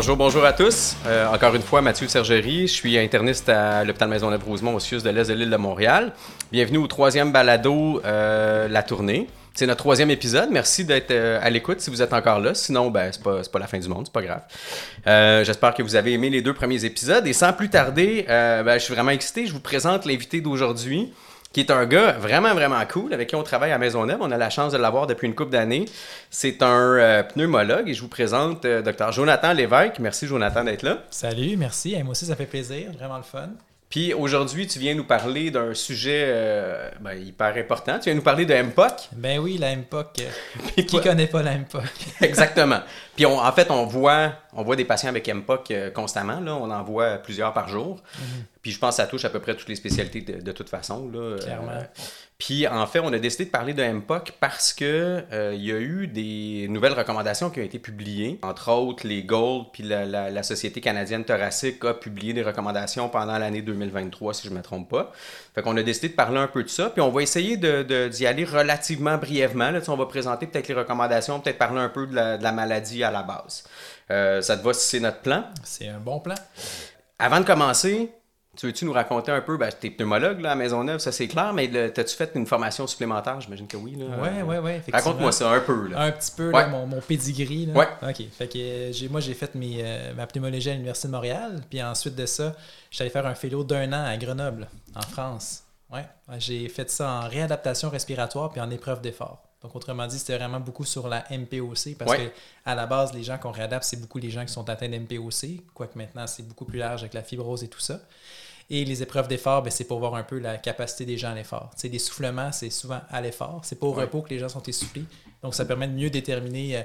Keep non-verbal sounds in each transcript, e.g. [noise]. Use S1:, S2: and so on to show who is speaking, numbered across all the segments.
S1: Bonjour, bonjour à tous. Euh, encore une fois, Mathieu Sergerie. Je suis interniste à l'hôpital Maisonneuve-Rosemont au CIUS de l'Est de l'île de Montréal. Bienvenue au troisième balado, euh, La Tournée. C'est notre troisième épisode. Merci d'être euh, à l'écoute si vous êtes encore là. Sinon, ben, c'est pas, la fin du monde, c'est pas grave. J'espère que vous avez aimé les deux premiers épisodes. Et sans plus tarder, ben, je suis vraiment excité. Je vous présente l'invité d'aujourd'hui qui est un gars vraiment, vraiment cool, avec qui on travaille à Maisonneuve. On a la chance de l'avoir depuis une couple d'années. C'est un euh, pneumologue et je vous présente euh, Dr. Jonathan Lévesque. Merci, Jonathan, d'être là.
S2: Salut, merci. Et moi aussi, ça fait plaisir. Vraiment le fun.
S1: Puis aujourd'hui, tu viens nous parler d'un sujet euh, ben, hyper important. Tu viens nous parler de MPOC.
S2: Ben oui, la MPOC. qui connaît pas la MPOC?
S1: Exactement. Puis on- en fait, on voit, on voit des patients avec MPOC euh, constamment. Là. On en voit plusieurs par jour. Puis je pense que ça touche à peu près toutes les spécialités de, de toute façon. Là. Euh,
S2: Clairement.
S1: puis en fait, on a décidé de parler de MPOC parce que euh, il y a eu des nouvelles recommandations qui ont été publiées. Entre autres, les Gold puis la, la- la Société canadienne thoracique a publié des recommandations pendant l'année 2023, si je ne me trompe pas. Fait qu'on a décidé de parler un peu de ça. Puis on va essayer de- de- d'y aller relativement brièvement. Là. On va présenter peut-être les recommandations, peut-être parler un peu de la, de la maladie à la base. Euh, ça te va si c'est notre plan?
S2: C'est un bon plan.
S1: Avant de commencer, tu veux-tu nous raconter un peu, ben, t'es pneumologue là, à Maisonneuve, ça c'est clair, mais t'as-tu fait une formation supplémentaire? J'imagine que oui.
S2: Ouais, ouais. effectivement.
S1: Raconte-moi ça un peu. Là.
S2: Un petit peu,
S1: Ouais.
S2: là, mon, mon pedigree.
S1: Ouais.
S2: OK. Fait que euh, moi, j'ai fait mes, euh, ma pneumologie à l'Université de Montréal. Puis ensuite de ça, j'allais faire un fellow d'un an à Grenoble, en France. Ouais. J'ai fait ça en réadaptation respiratoire puis en épreuve d'effort. Donc, autrement dit, c'était vraiment beaucoup sur la MPOC parce
S1: Ouais.
S2: que à la base, les gens qu'on réadapte, c'est beaucoup les gens qui sont atteints d'MPOC, quoique maintenant, c'est beaucoup plus large avec la fibrose et tout ça. Et les épreuves d'effort, ben, c'est pour voir un peu la capacité des gens à l'effort. Tu sais, l'essoufflement, c'est souvent à l'effort. C'est pas au
S1: Ouais.
S2: repos que les gens sont essoufflés. Donc, ça permet de mieux déterminer euh,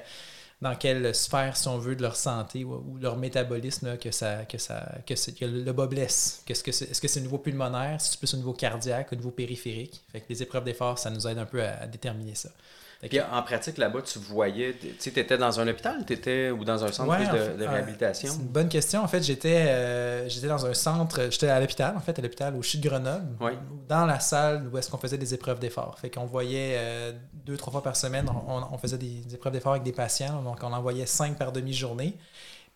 S2: dans quelle sphère, si on veut, de leur santé ou, leur métabolisme que, ça, que, ça, que, le bas blesse. Qu'est-ce que c'est- Est-ce que c'est au niveau pulmonaire, si c'est plus au niveau cardiaque, au niveau périphérique? Fait les épreuves d'effort, ça nous aide un peu à déterminer ça.
S1: Puis en pratique là-bas, tu voyais, tu sais, t'étais dans un hôpital, t'étais ou dans un centre
S2: Ouais,
S1: de,
S2: fait,
S1: de
S2: euh,
S1: réhabilitation?
S2: C'est une bonne question. En fait, j'étais euh, j'étais dans un centre, j'étais à l'hôpital, en fait, à l'hôpital au CHU de Grenoble,
S1: Oui.
S2: dans la salle où est-ce qu'on faisait des épreuves d'effort. Fait qu'on voyait euh, deux, trois fois par semaine, on, on faisait des, des épreuves d'effort avec des patients, donc on en voyait cinq par demi-journée.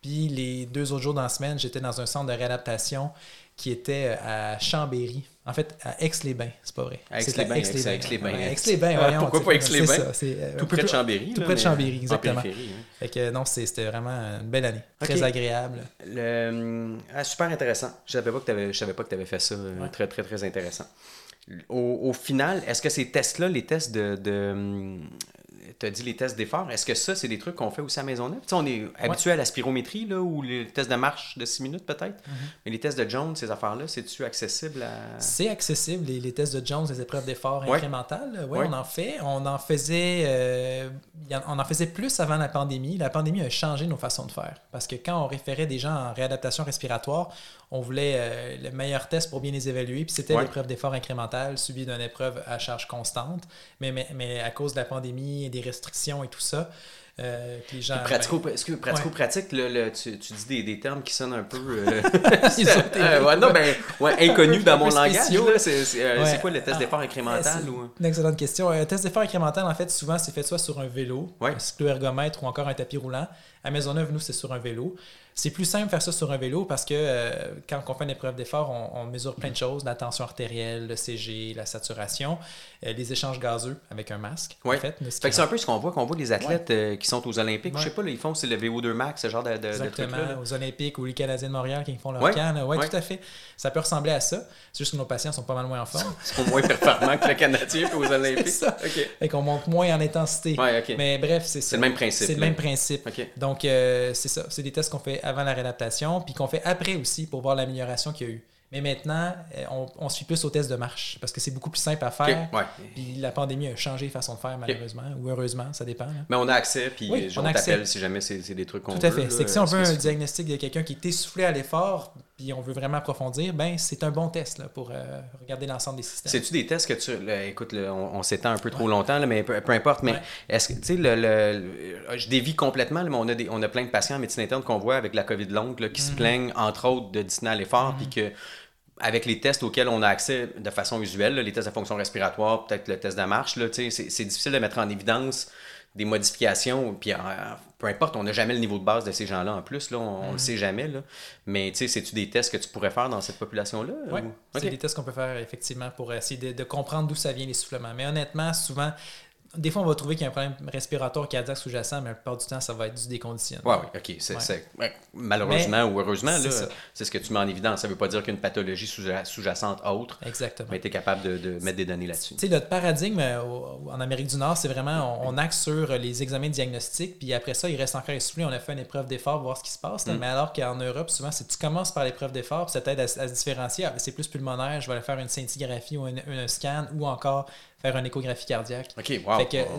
S2: Puis les deux autres jours dans la semaine, j'étais dans un centre de réadaptation qui était euh, à Chambéry. En fait, à Aix-les-Bains, c'est pas vrai.
S1: À Aix-les-bains,
S2: Aix-les-Bains.
S1: Aix- Aix-les-Bains. Ah, pourquoi pas Aix-les-Bains?
S2: euh,
S1: Tout près de Chambéry.
S2: tout près de Chambéry,
S1: en
S2: exactement.
S1: hein.
S2: Fait que non, c'était vraiment une belle année. Très agréable.
S1: Le- ah, super intéressant. Je savais pas que t'avais- je savais pas que tu avais fait ça. euh. Très, très, très intéressant. Au, au final, est-ce que ces tests-là, les tests de. de tu as dit les tests d'effort, est-ce que ça, c'est des trucs qu'on fait aussi à Maisonneuve? Tu sais, on est habitué à la spirométrie, là, ou les tests de marche de 6 minutes peut-être, mais les tests de Jones, ces affaires-là, c'est-tu accessible à.
S2: C'est accessible, les, les tests de Jones, les épreuves d'effort
S1: Ouais.
S2: incrémentales. Oui,
S1: Ouais.
S2: on en fait. On en faisait euh, on en faisait plus avant la pandémie. La pandémie a changé nos façons de faire. Parce que quand on référait des gens en réadaptation respiratoire, on voulait euh, le meilleur test pour bien les évaluer. Puis c'était
S1: Ouais.
S2: l'épreuve d'effort incrémentale suivie d'une épreuve à charge constante. Mais, mais, mais à cause de la pandémie et des restrictions et tout ça, euh, que les gens.
S1: Pratico,
S2: ben,
S1: est-ce que pratico-pratique, le- le- tu, tu dis des, des termes qui sonnent un peu. euh, [laughs] [laughs] [laughs] euh, ouais, non, ben, ouais, inconnus dans mon langage. C'est euh, quoi le test d'effort incrémental? ou...
S2: Une excellente question. Un test d'effort incrémental, en fait, souvent, c'est fait soit sur un vélo, un cycloergomètre ou encore un tapis roulant. À Maisonneuve, nous, c'est sur un vélo. C'est plus simple de faire ça sur un vélo parce que euh, quand on fait une épreuve d'effort, on, on mesure plein de choses, la tension artérielle, le CG, la saturation, euh, les échanges gazeux avec un masque.
S1: Ouais.
S2: En fait,
S1: Fait c'est un peu ce qu'on voit, qu'on voit les athlètes euh, qui sont aux Olympiques. Je sais
S2: Ouais.
S1: pas, là, ils font, c'est le VO2 max, ce genre de,
S2: Exactement,
S1: là.
S2: aux Olympiques ou les Canadiens de Montréal qui font leur
S1: Ouais,
S2: camp. Oui,
S1: ouais.
S2: tout à fait. Ça peut ressembler à ça. C'est juste que nos patients sont pas mal moins en forme. [laughs]
S1: Ils sont moins performants que le Canadien aux [laughs] Olympiques.
S2: C'est ça.
S1: OK.
S2: et qu'on monte moins en intensité.
S1: Ouais, OK.
S2: Mais bref, c'est ça.
S1: C'est le même principe,
S2: C'est le même principe.
S1: OK.
S2: Donc, euh, c'est ça. C'est des tests qu'on fait avant la réadaptation, puis qu'on fait après aussi pour voir l'amélioration qu'il y a eu. Mais maintenant, euh, on, on suit plus aux tests de marche parce que c'est beaucoup plus simple à faire.
S1: ouais.
S2: Puis la pandémie a changé les façons de faire, malheureusement, ou heureusement, ça dépend. là.
S1: Mais on a accès, puis
S2: Oui,
S1: on t'appelle si jamais c'est des trucs qu'on
S2: Tout à
S1: veut,
S2: fait. C'est que si on veut un diagnostic de quelqu'un qui est essoufflé à l'effort, puis on veut vraiment approfondir, ben c'est un bon test là, pour euh, regarder l'ensemble des systèmes.
S1: C'est-tu des tests que tu. là, écoute, là, on, on s'étend un peu trop longtemps, là, mais peu, peu importe. Mais
S2: Ouais.
S1: est-ce que, tu sais, le, je dévie complètement, mais on a, des, on a plein de patients en médecine interne qu'on voit avec la COVID longue là, qui
S2: Mhm.
S1: se plaignent, entre autres, de dyspnée à l'effort, puis que avec les tests auxquels on a accès de façon usuelle, là, les tests de fonction respiratoire, peut-être le test de marche, c'est difficile de mettre en évidence des modifications. Puis, euh, peu importe, on n'a jamais le niveau de base de ces gens-là en plus, là, on, ne le sait jamais. Là. Mais tu sais, c'est-tu des tests que tu pourrais faire dans cette population-là?
S2: Oui, c'est des tests qu'on peut faire effectivement pour essayer de, de comprendre d'où ça vient l'essoufflement. Mais honnêtement, souvent, des fois, on va trouver qu'il y a un problème respiratoire cardiaque sous-jacent, mais la plupart du temps, ça va être du déconditionnement.
S1: Oui, oui, OK. C'est, malheureusement ou heureusement, c'est, ce que tu mets en évidence. Ça ne veut pas dire qu'une pathologie sous-jacente autre.
S2: Exactement.
S1: Mais tu es capable de, mettre des données là-dessus.
S2: Tu sais, notre paradigme euh, en Amérique du Nord, c'est vraiment, on, axe sur les examens diagnostiques, puis après ça, il reste encore essoufflé. On a fait une épreuve d'effort pour voir ce qui se passe. Mm. Mais alors qu'en Europe, souvent, c'est tu commences par l'épreuve d'effort, puis ça t'aide à, se différencier. Ah, c'est plus pulmonaire, je vais aller faire une scintigraphie ou un scan, ou encore faire une échographie cardiaque.
S1: OK, wow.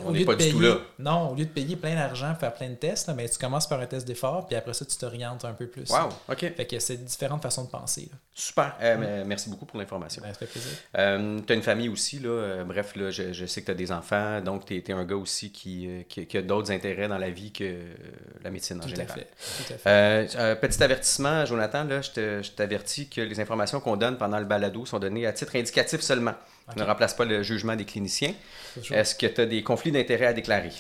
S1: on n'est pas du tout là.
S2: Non, au lieu de payer plein d'argent pour faire plein de tests, mais tu commences par un test d'effort, puis après ça, tu t'orientes un peu plus.
S1: Wow, OK.
S2: Fait que c'est différentes façons de penser.
S1: Super. Euh, merci beaucoup pour l'information.
S2: Ben, ça fait plaisir.
S1: Euh, tu as une famille aussi, là. Euh, bref, là, je, je, sais que tu as des enfants, donc tu es, un gars aussi qui, qui, a d'autres intérêts dans la vie que la médecine en général.
S2: Tout à fait.
S1: petit avertissement, Jonathan, là, je t'avertis que les informations qu'on donne pendant le balado sont données à titre indicatif seulement ne remplace pas le jugement des cliniciens. Est-ce que tu as des conflits d'intérêts à déclarer?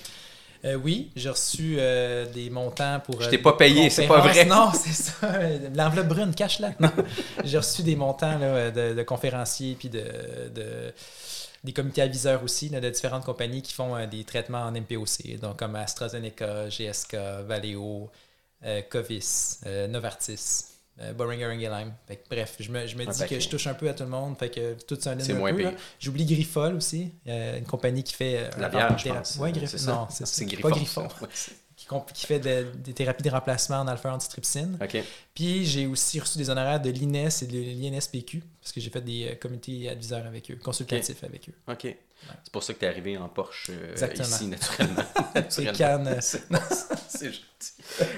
S2: Euh, oui, j'ai reçu euh, des montants pour.
S1: Je t'ai pas payé, c'est pas vrai.
S2: Non, [laughs] c'est ça. L'enveloppe brune, cache-la. j'ai reçu des montants de, conférenciers puis de, des comités aviseurs aussi de différentes compagnies qui font euh, des traitements en MPOC, donc comme AstraZeneca, GSK, Valeo, Covis, Novartis. Euh, Boring Ingelheim. Bref, je me, je me dis que je touche un peu à tout le monde. Fait que tout ça
S1: C'est moins pire.
S2: J'oublie Griffol aussi, euh, une compagnie qui fait. Euh,
S1: la bière, je pense.
S2: Ouais, Griffol. Non, c'est Griffol. Pas Griffon. [laughs] qui, qui, fait des thérapies de remplacement en alpha-antitrypsine. Puis j'ai aussi reçu des honoraires de l'INES et de l'INSPQ, parce que j'ai fait des comités adviseurs avec eux, consultatifs avec eux.
S1: OK. C'est pour ça que tu es arrivé en Porsche ici, naturellement. [laughs]
S2: C'est Cannes. [laughs]
S1: c'est gentil.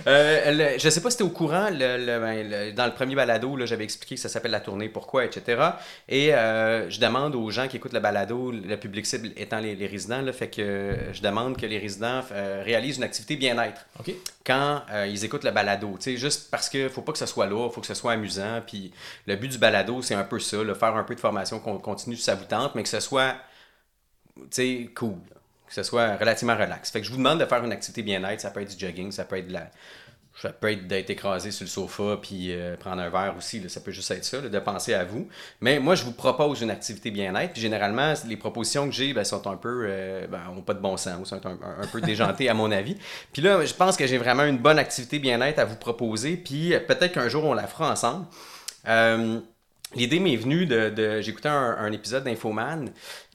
S1: Euh, je ne sais pas si tu es au courant, ben, dans le premier balado, j'avais expliqué que ça s'appelle la tournée, pourquoi, etc. Et euh, je demande aux gens qui écoutent le balado, le public cible étant les, résidents, là, fait que je demande que les résidents euh, réalisent une activité bien-être quand ils écoutent le balado. Juste parce qu'il ne faut pas que ce soit lourd, il faut que ce soit amusant. Puis le but du balado, c'est un peu ça, faire un peu de formation qu'on continue sa vous tente, mais que ce soit cool que ce soit relativement relax. Fait que je vous demande de faire une activité bien-être. Ça peut être du jogging, ça peut être de la. Ça peut être d'être écrasé sur le sofa puis euh, prendre un verre aussi. Ça peut juste être ça, de penser à vous. Mais moi, je vous propose une activité bien-être. Puis généralement, les propositions que j'ai ben, sont un peu. Euh, ben, ont pas de bon sens, sont un, peu déjantées à mon avis. Puis là, je pense que j'ai vraiment une bonne activité bien-être à vous proposer. Puis peut-être qu'un jour, on la fera ensemble. Euh, l'idée m'est venue de. J'écoutais un, un épisode d'Infoman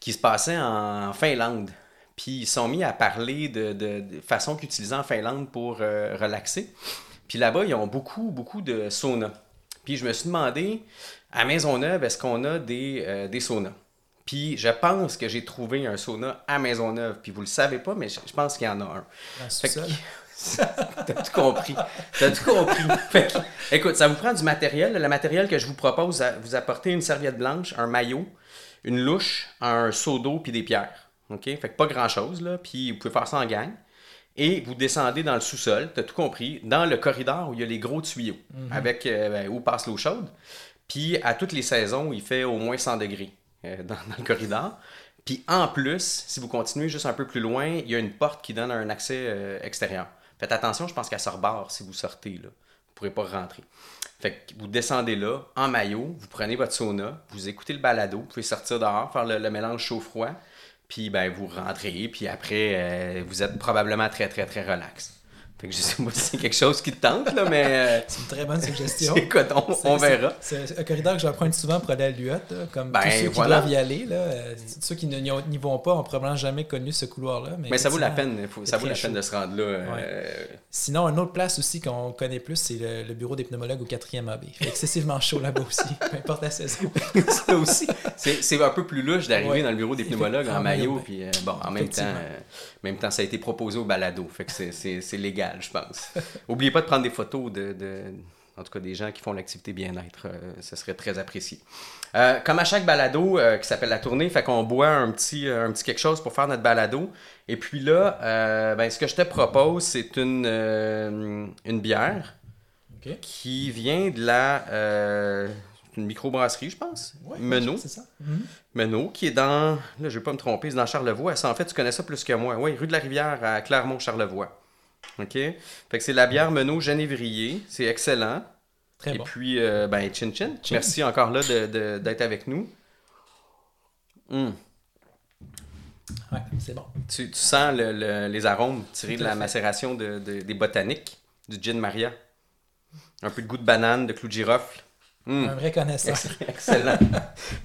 S1: qui se passait en Finlande. Puis ils sont mis à parler de, de, façon qu'utiliser en Finlande pour euh, relaxer. Puis là-bas, ils ont beaucoup, beaucoup de saunas. Puis je me suis demandé, à Maisonneuve, est-ce qu'on a des, euh, des saunas? Puis je pense que j'ai trouvé un sauna à Maisonneuve. Puis vous le savez pas, mais je, pense qu'il y en a un. [laughs] T'as tout compris. T'as tout compris. écoute, ça vous prend du matériel. Le matériel que je vous propose, vous apportez une serviette blanche, un maillot, une louche, un seau d'eau puis des pierres. OK? Fait que pas grand-chose, là. Puis vous pouvez faire ça en gang. Et vous descendez dans le sous-sol, tu as tout compris, dans le corridor où il y a les gros tuyaux, mhm. avec euh, où passe l'eau chaude. Puis à toutes les saisons, il fait au moins 100 degrés euh, [laughs] dans, le corridor. Puis en plus, si vous continuez juste un peu plus loin, il y a une porte qui donne un accès euh, extérieur. Faites attention, je pense qu'elle se si vous sortez là. Vous ne pourrez pas rentrer. Fait que vous descendez là, en maillot, vous prenez votre sauna, vous écoutez le balado, vous pouvez sortir dehors, faire le mélange chaud-froid puis ben, vous rentrez, puis après, euh, vous êtes probablement très, très, très relax. Fait que je sais pas si c'est quelque chose qui te tente, là, mais. Euh, [laughs]
S2: c'est une très bonne suggestion.
S1: Écoute, on, on verra.
S2: C'est un corridor que j'emprunte souvent pour aller à l'UOT, comme ben, tous ceux qui doivent y aller. Là, euh, ceux qui n'y vont pas ont probablement jamais connu ce couloir-là. Mais,
S1: mais ça vaut la peine, ça vaut la peine de se rendre là.
S2: Euh... Sinon, une autre place aussi qu'on connaît plus, c'est le, bureau des pneumologues au 4e AB. excessivement chaud là-bas aussi, [laughs] peu importe la saison. [laughs]
S1: ça aussi, c'est un peu plus louche d'arriver dans le bureau des pneumologues en maillot, puis bon, en même temps, en même temps, ça a été proposé au balado, fait que c'est légal je pense. [laughs] Oubliez pas de prendre des photos de, en tout cas des gens qui font l'activité bien-être. Euh, ce serait très apprécié. Euh, comme à chaque balado euh, qui s'appelle la tournée, fait qu'on boit un petit, un petit quelque chose pour faire notre balado. Et puis là, ben, ce que je te propose, c'est une, une bière qui vient de la une microbrasserie, je pense.
S2: Ouais,
S1: Menot.
S2: C'est ça.
S1: Menot, qui est dans. Là, je vais pas me tromper, c'est dans Charlevoix. Ça, en fait, tu connais ça plus que moi. Oui, rue de la Rivière à Clermont-Charlevoix. OK? Fait que c'est la bière Menot Genévrier. C'est excellent.
S2: Très
S1: Et
S2: bon.
S1: puis, euh, ben, chin chin. Merci encore là de- de- d'être avec nous. Hum.
S2: Ouais, c'est bon.
S1: Tu, tu sens le- le- les arômes tirés de la
S2: fait.
S1: macération de- de- des botaniques, du gin Maria. Un peu de goût de banane, de clou de girofle. Hum.
S2: Un vrai connaisseur.
S1: Excellent.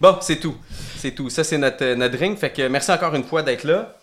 S1: bon, c'est tout. C'est tout. Ça, c'est notre, notre drink. Fait que merci encore une fois d'être là.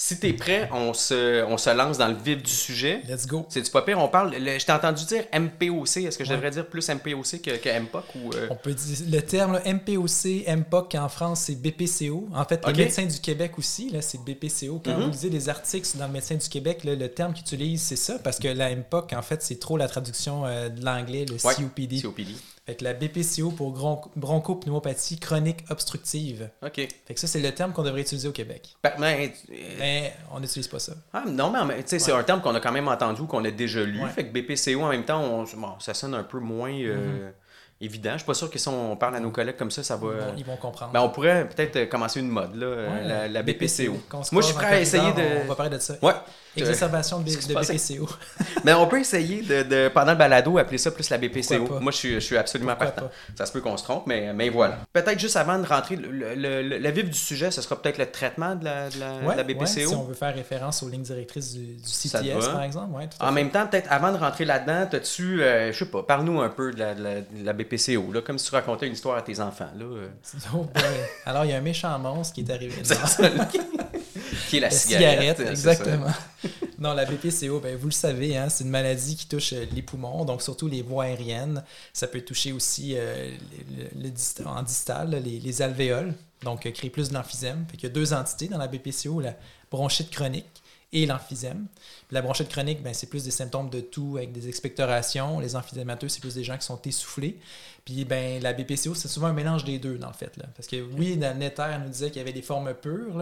S1: Si t'es prêt, on se, on se lance dans le vif du sujet.
S2: Let's go.
S1: C'est du pas pire? On parle. le- je t'ai entendu dire MPOC. Est-ce que je
S2: Ouais.
S1: devrais dire plus MPOC que, que MPOC ou. euh,
S2: On peut dire le terme là, MPOC, MPOC en France, c'est BPCO. En fait,
S1: Ok.
S2: le médecin du Québec aussi, là, c'est BPCO. Quand
S1: Mhm.
S2: vous lisez des articles dans le médecin du Québec, là, le terme qu'ils utilisent, c'est ça, parce que la MPOC, en fait, c'est trop la traduction euh, de l'anglais, le
S1: Ouais,
S2: COPD.
S1: COPD.
S2: Fait que la BPCO pour bron- bronchopneumopathie chronique obstructive.
S1: OK.
S2: Fait que ça, c'est le terme qu'on devrait utiliser au Québec.
S1: Ben, ben, euh,
S2: Mais on n'utilise pas ça.
S1: ah, non, mais tu sais, c'est un terme qu'on a quand même entendu ou qu'on a déjà lu.
S2: Ouais.
S1: Fait que BPCO, en même temps, on- bon, ça sonne un peu moins euh, évident. Je suis pas sûr que si on parle à nos collègues comme ça, ça va.
S2: Ils vont, ils vont comprendre.
S1: Ben, on pourrait peut-être euh, commencer une mode, là, euh,
S2: Ouais,
S1: la, la BPCO. Moi, je suis prêt à essayer de.
S2: On va parler de ça.
S1: Ouais.
S2: Exacerbation de. BPCO.
S1: Mais on peut essayer de, de- pendant le balado, appeler ça plus la BPCO. Moi, je suis, je suis absolument
S2: Pourquoi
S1: partant.
S2: pas?
S1: Ça se peut qu'on se trompe, mais, mais voilà. Peut-être juste avant de rentrer, le, le, le- le vif du sujet, ce sera peut-être le traitement de la, de la, de
S2: Ouais,
S1: la
S2: ouais,
S1: BPCO.
S2: si on veut faire référence aux lignes directrices du, CTS, par exemple. Tout
S1: En
S2: fait.
S1: même temps, peut-être avant de rentrer là-dedans, t'as-tu, euh, je sais pas, parle-nous un peu de la, de la, de la BPCO, là, comme si tu racontais une histoire à tes enfants. Là, euh. [laughs]
S2: Boy. Alors, il y a un méchant monstre qui est arrivé. Non.
S1: ça, [laughs] qui est la,
S2: La
S1: cigarette.
S2: exactement. [laughs] Non, la BPCO, ben, vous le savez, hein, c'est une maladie qui touche euh, les poumons, donc surtout les voies aériennes. Ça peut toucher aussi euh, le, en distal, les, les alvéoles, donc créer plus de l'emphysème. Fait qu'il y a deux entités dans la BPCO, la bronchite chronique et l'emphysème. La bronchite chronique, ben, c'est plus des symptômes de toux avec des expectorations. Les emphysémateux, c'est plus des gens qui sont essoufflés. Puis ben, la BPCO, c'est souvent un mélange des deux, dans le fait. Parce que oui, Netter, nous disait qu'il y avait des formes pures,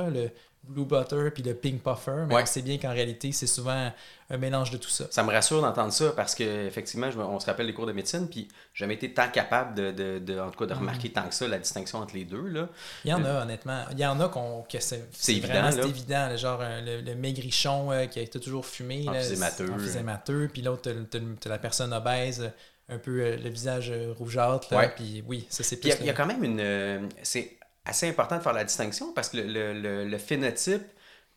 S2: Blue Butter puis le Pink Puffer, mais
S1: Ouais.
S2: on sait bien qu'en réalité, c'est souvent un mélange de tout ça.
S1: Ça me rassure d'entendre ça parce que effectivement, je me- on se rappelle les cours de médecine, puis j'ai jamais été tant capable de, de, de- en tout cas, de
S2: Mm.
S1: remarquer tant que ça la distinction entre les deux. Là.
S2: Il y en a, honnêtement. Il y en a qu'on, que c'est, vraiment
S1: évident,
S2: c'est
S1: là.
S2: évident. là, genre euh, le, le maigrichon euh, qui a été toujours fumé. là,
S1: Emphysémateux.
S2: c'est- Emphysémateux. Puis l'autre, t'as, la personne obèse, euh, un peu euh, le visage euh, rougeâtre. là,
S1: Ouais.
S2: Puis oui, ça c'est
S1: il y a- y, quand même une. euh, c'est assez important de faire la distinction parce que le, le- le- phénotype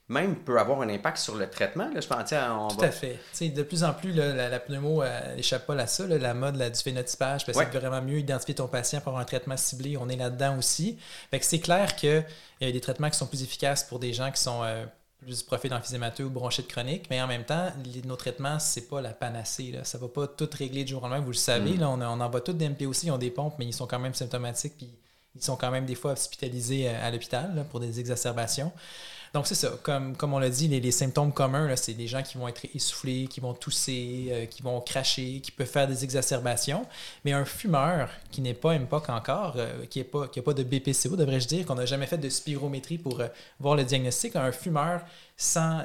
S1: même peut avoir un impact sur le traitement. Là, je pense, on
S2: Tout
S1: va-
S2: à fait. De plus en plus, là, la, la pneumo elle échappe pas à ça, là, la mode là, du phénotypage, parce que
S1: Ouais.
S2: c'est vraiment mieux identifier ton patient pour avoir un traitement ciblé. On est là-dedans aussi. Fait que c'est clair qu'il y a des traitements qui sont plus efficaces pour des gens qui sont euh, plus profil d'emphysémateux ou bronchite chronique, mais en même temps, les- nos traitements, c'est pas la panacée. Là. Ça va pas tout régler du jour au lendemain. Vous le savez,
S1: Mm.
S2: là, on, on envoie tous des MPOC, ils ont des pompes, mais ils sont quand même symptomatiques, puis ils sont quand même des fois hospitalisés euh, à l'hôpital pour des exacerbations. Donc, c'est ça. Comme, comme on l'a dit, les, symptômes communs, c'est des gens qui vont être essoufflés, qui vont tousser, euh, qui vont cracher, qui peuvent faire des exacerbations. Mais un fumeur qui n'est pas MPOC encore, euh, qui n'a pas, qui pas de BPCO, devrais-je dire, qu'on n'a jamais fait de spirométrie pour voir le diagnostic, un fumeur sans,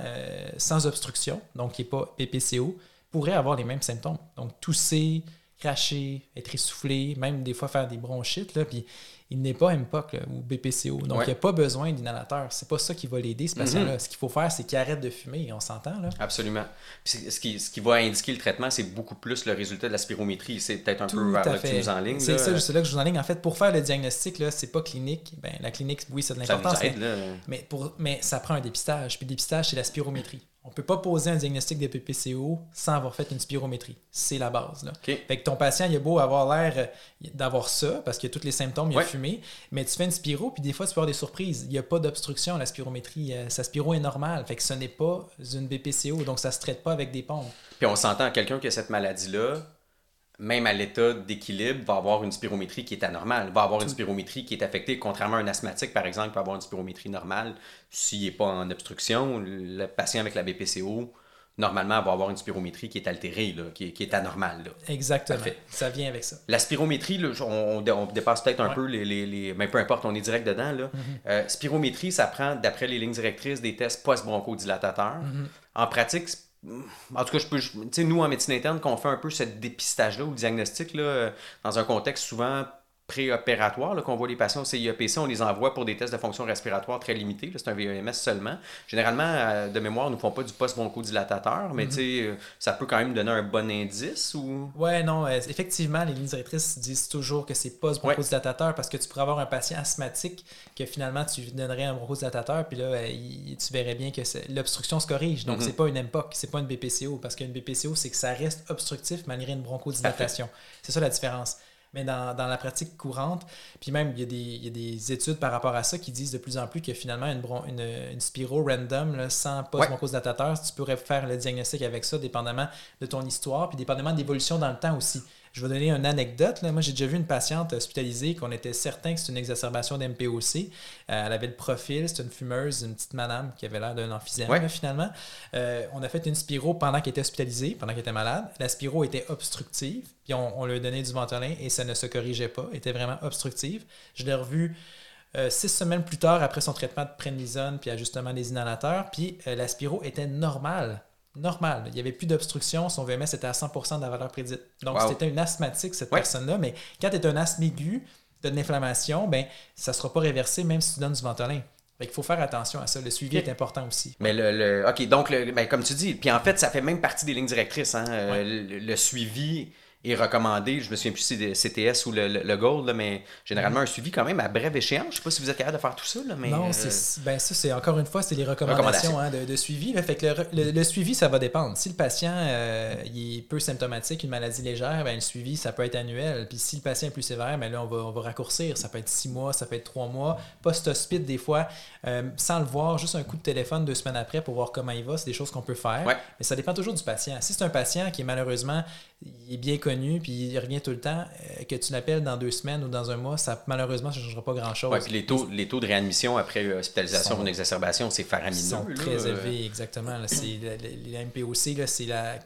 S2: sans obstruction, donc qui n'est pas BPCO, pourrait avoir les mêmes symptômes. Donc, tousser, cracher, être essoufflé, même des fois faire des bronchites. Là, puis il n'est pas MPOC là, ou BPCO. Donc,
S1: Ouais.
S2: il n'y a pas besoin d'inhalateur. C'est pas ça qui va l'aider, ce patient-là. Ce qu'il faut faire, c'est qu'il arrête de fumer. On s'entend, là?
S1: Absolument. Puis c'est- ce, qui, ce qui va indiquer le traitement, c'est beaucoup plus le résultat de la spirométrie. C'est peut-être un peu
S2: Tout
S1: vers
S2: à
S1: là que tu nous enlignes.
S2: C'est ça, c'est là que je vous enligne. En fait, pour faire le diagnostic, là, c'est pas clinique. Ben, la clinique, oui, ça a de l'importance. mais-. Mais, pour, mais ça prend un dépistage. Puis le dépistage, c'est la spirométrie. On peut pas poser un diagnostic de PPCO sans avoir fait une spirométrie. C'est la base. Là.
S1: OK.
S2: Fait que ton patient, il a beau avoir l'air euh, d'avoir ça, parce qu'il y a tous les symptômes, il a
S1: Ouais.
S2: Mais tu fais une spiro, puis des fois, tu peux avoir des surprises. Il n'y a pas d'obstruction à la spirométrie. Euh, Sa spiro est normale. Fait que ce n'est pas une BPCO, donc ça se traite pas avec des pompes.
S1: Puis on s'entend, quelqu'un qui a cette maladie-là, même à l'état d'équilibre, va avoir une spirométrie qui est anormale, va avoir une spirométrie qui est affectée, contrairement à un asthmatique, par exemple, peut avoir une spirométrie normale. S'il n'est pas en obstruction, le patient avec la BPCO, normalement, va avoir une spirométrie qui est altérée, là, qui, est, qui est anormale. Là.
S2: Exactement.
S1: Parfait.
S2: Ça vient avec ça.
S1: La spirométrie, là, on, dépasse peut-être un
S2: Ouais.
S1: peu les, les, les- Mais peu importe, on est direct dedans. Là. Euh, spirométrie, ça prend, d'après les lignes directrices, des tests post-bronchodilatateurs. En pratique, en tout cas, je peux. je- nous, en médecine interne, qu'on fait un peu ce dépistage-là ou le diagnostic, là, euh, dans un contexte souvent préopératoire qu'on voit les patients au CIAPC, on les envoie pour des tests de fonction respiratoire très limités. C'est un VEMS seulement. Généralement, euh, de mémoire, nous ne font pas du post-bronchodilatateur, mais mm ça peut quand même donner un bon indice ou?
S2: Ouais, non, euh, effectivement, les lignes directrices disent toujours que c'est post-bronchodilatateur parce que tu pourrais avoir un patient asthmatique que finalement tu donnerais un bronchodilatateur, puis là, euh, tu verrais bien que l'obstruction se corrige. Donc, ce mhm. n'est c'est pas une MPOC, c'est pas une BPCO parce qu'une BPCO, c'est que ça reste obstructif malgré une bronchodilatation. C'est ça la différence mais dans, dans, la pratique courante. Puis même, il y, a des, il y, a des, études par rapport à ça qui disent de plus en plus que finalement, une, une, une spiro random, là, sans post-bronchodilatateur, tu pourrais faire le diagnostic avec ça, dépendamment de ton histoire, puis dépendamment d'évolution dans le temps aussi. Je vais donner une anecdote. Là. Moi, j'ai déjà vu une patiente hospitalisée qu'on était certain que c'est une exacerbation d'MPOC. Euh, elle avait le profil, c'est une fumeuse, une petite madame qui avait l'air d'un emphysème finalement. Euh, on a fait une spiro pendant qu'elle était hospitalisée, pendant qu'elle était malade. La spiro était obstructive, puis on, lui a donné du Ventolin et ça ne se corrigeait pas, elle était vraiment obstructive. Je l'ai revue euh, six semaines plus tard après son traitement de prénisone puis ajustement des inhalateurs, puis la spiro était normale normal. Il n'y avait plus d'obstruction. Son VMS était à 100% de la valeur prédite. Donc, c'était une asthmatique, cette personne-là. Mais quand tu es un asthme aigu, tu as de l'inflammation, ben, ça ne sera pas réversé même si tu donnes du Ventolin. Il faut faire attention à ça. Le suivi est important aussi.
S1: Mais le, OK, donc, le, ben, comme tu dis, puis en fait, ça fait même partie des lignes directrices. Hein, euh, le, suivi est recommandé. Je me souviens plus si c'est CTS ou le, le, Gold, mais généralement un suivi quand même à brève échéance. Je ne sais pas si vous êtes capable de faire tout ça. mais,
S2: non, euh, ben ça, c'est encore une fois, c'est les recommandations, hein, de, suivi. Fait que le, suivi, ça va dépendre. Si le patient euh, il est peu symptomatique, une maladie légère, ben, le suivi, ça peut être annuel. Puis si le patient est plus sévère, ben là, on va, on va raccourcir. Ça peut être six mois, ça peut être trois mois. Post-hospice, des fois, euh, sans le voir, juste un coup de téléphone deux semaines après pour voir comment il va, c'est des choses qu'on peut faire. Mais ça dépend toujours du patient. Si c'est un patient qui est malheureusement il est bien connu, puis il revient tout le temps. Euh, que tu l'appelles dans deux semaines ou dans un mois, ça malheureusement, ça ne changera pas grand-chose.
S1: Ouais, puis les taux, les taux de réadmission après hospitalisation ou une exacerbation, c'est faramineux. Ils sont
S2: très élevés, exactement. C'est, les MPOC, c'est la,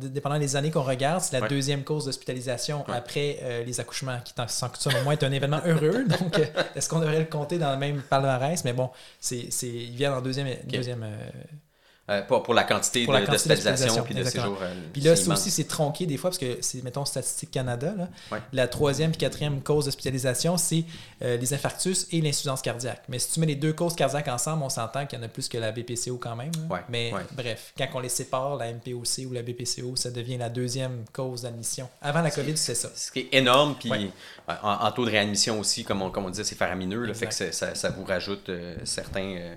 S2: dépendant des années qu'on regarde, c'est la deuxième cause d'hospitalisation après euh, les accouchements, qui, selon moi, est un événement heureux. [laughs] Donc, euh, est-ce qu'on devrait le compter dans le même palmarès? Mais bon, c'est, il vient en deuxième, deuxième
S1: euh, pour, la quantité d'hospitalisation puis de séjour.
S2: Euh, puis là, aussi, c'est tronqué des fois, parce que c'est, mettons, Statistique Canada. La troisième et quatrième cause d'hospitalisation, c'est euh, les infarctus et l'insuffisance cardiaque. Mais si tu mets les deux causes cardiaques ensemble, on s'entend qu'il y en a plus que la BPCO quand même. Mais bref, quand on les sépare, la MPOC ou la BPCO, ça devient la deuxième cause d'admission. Avant la COVID, c'est ça.
S1: Ce qui est énorme, puis en, taux de réadmission aussi, comme on, comme on disait, c'est faramineux. Le fait que ça, ça, vous rajoute certains,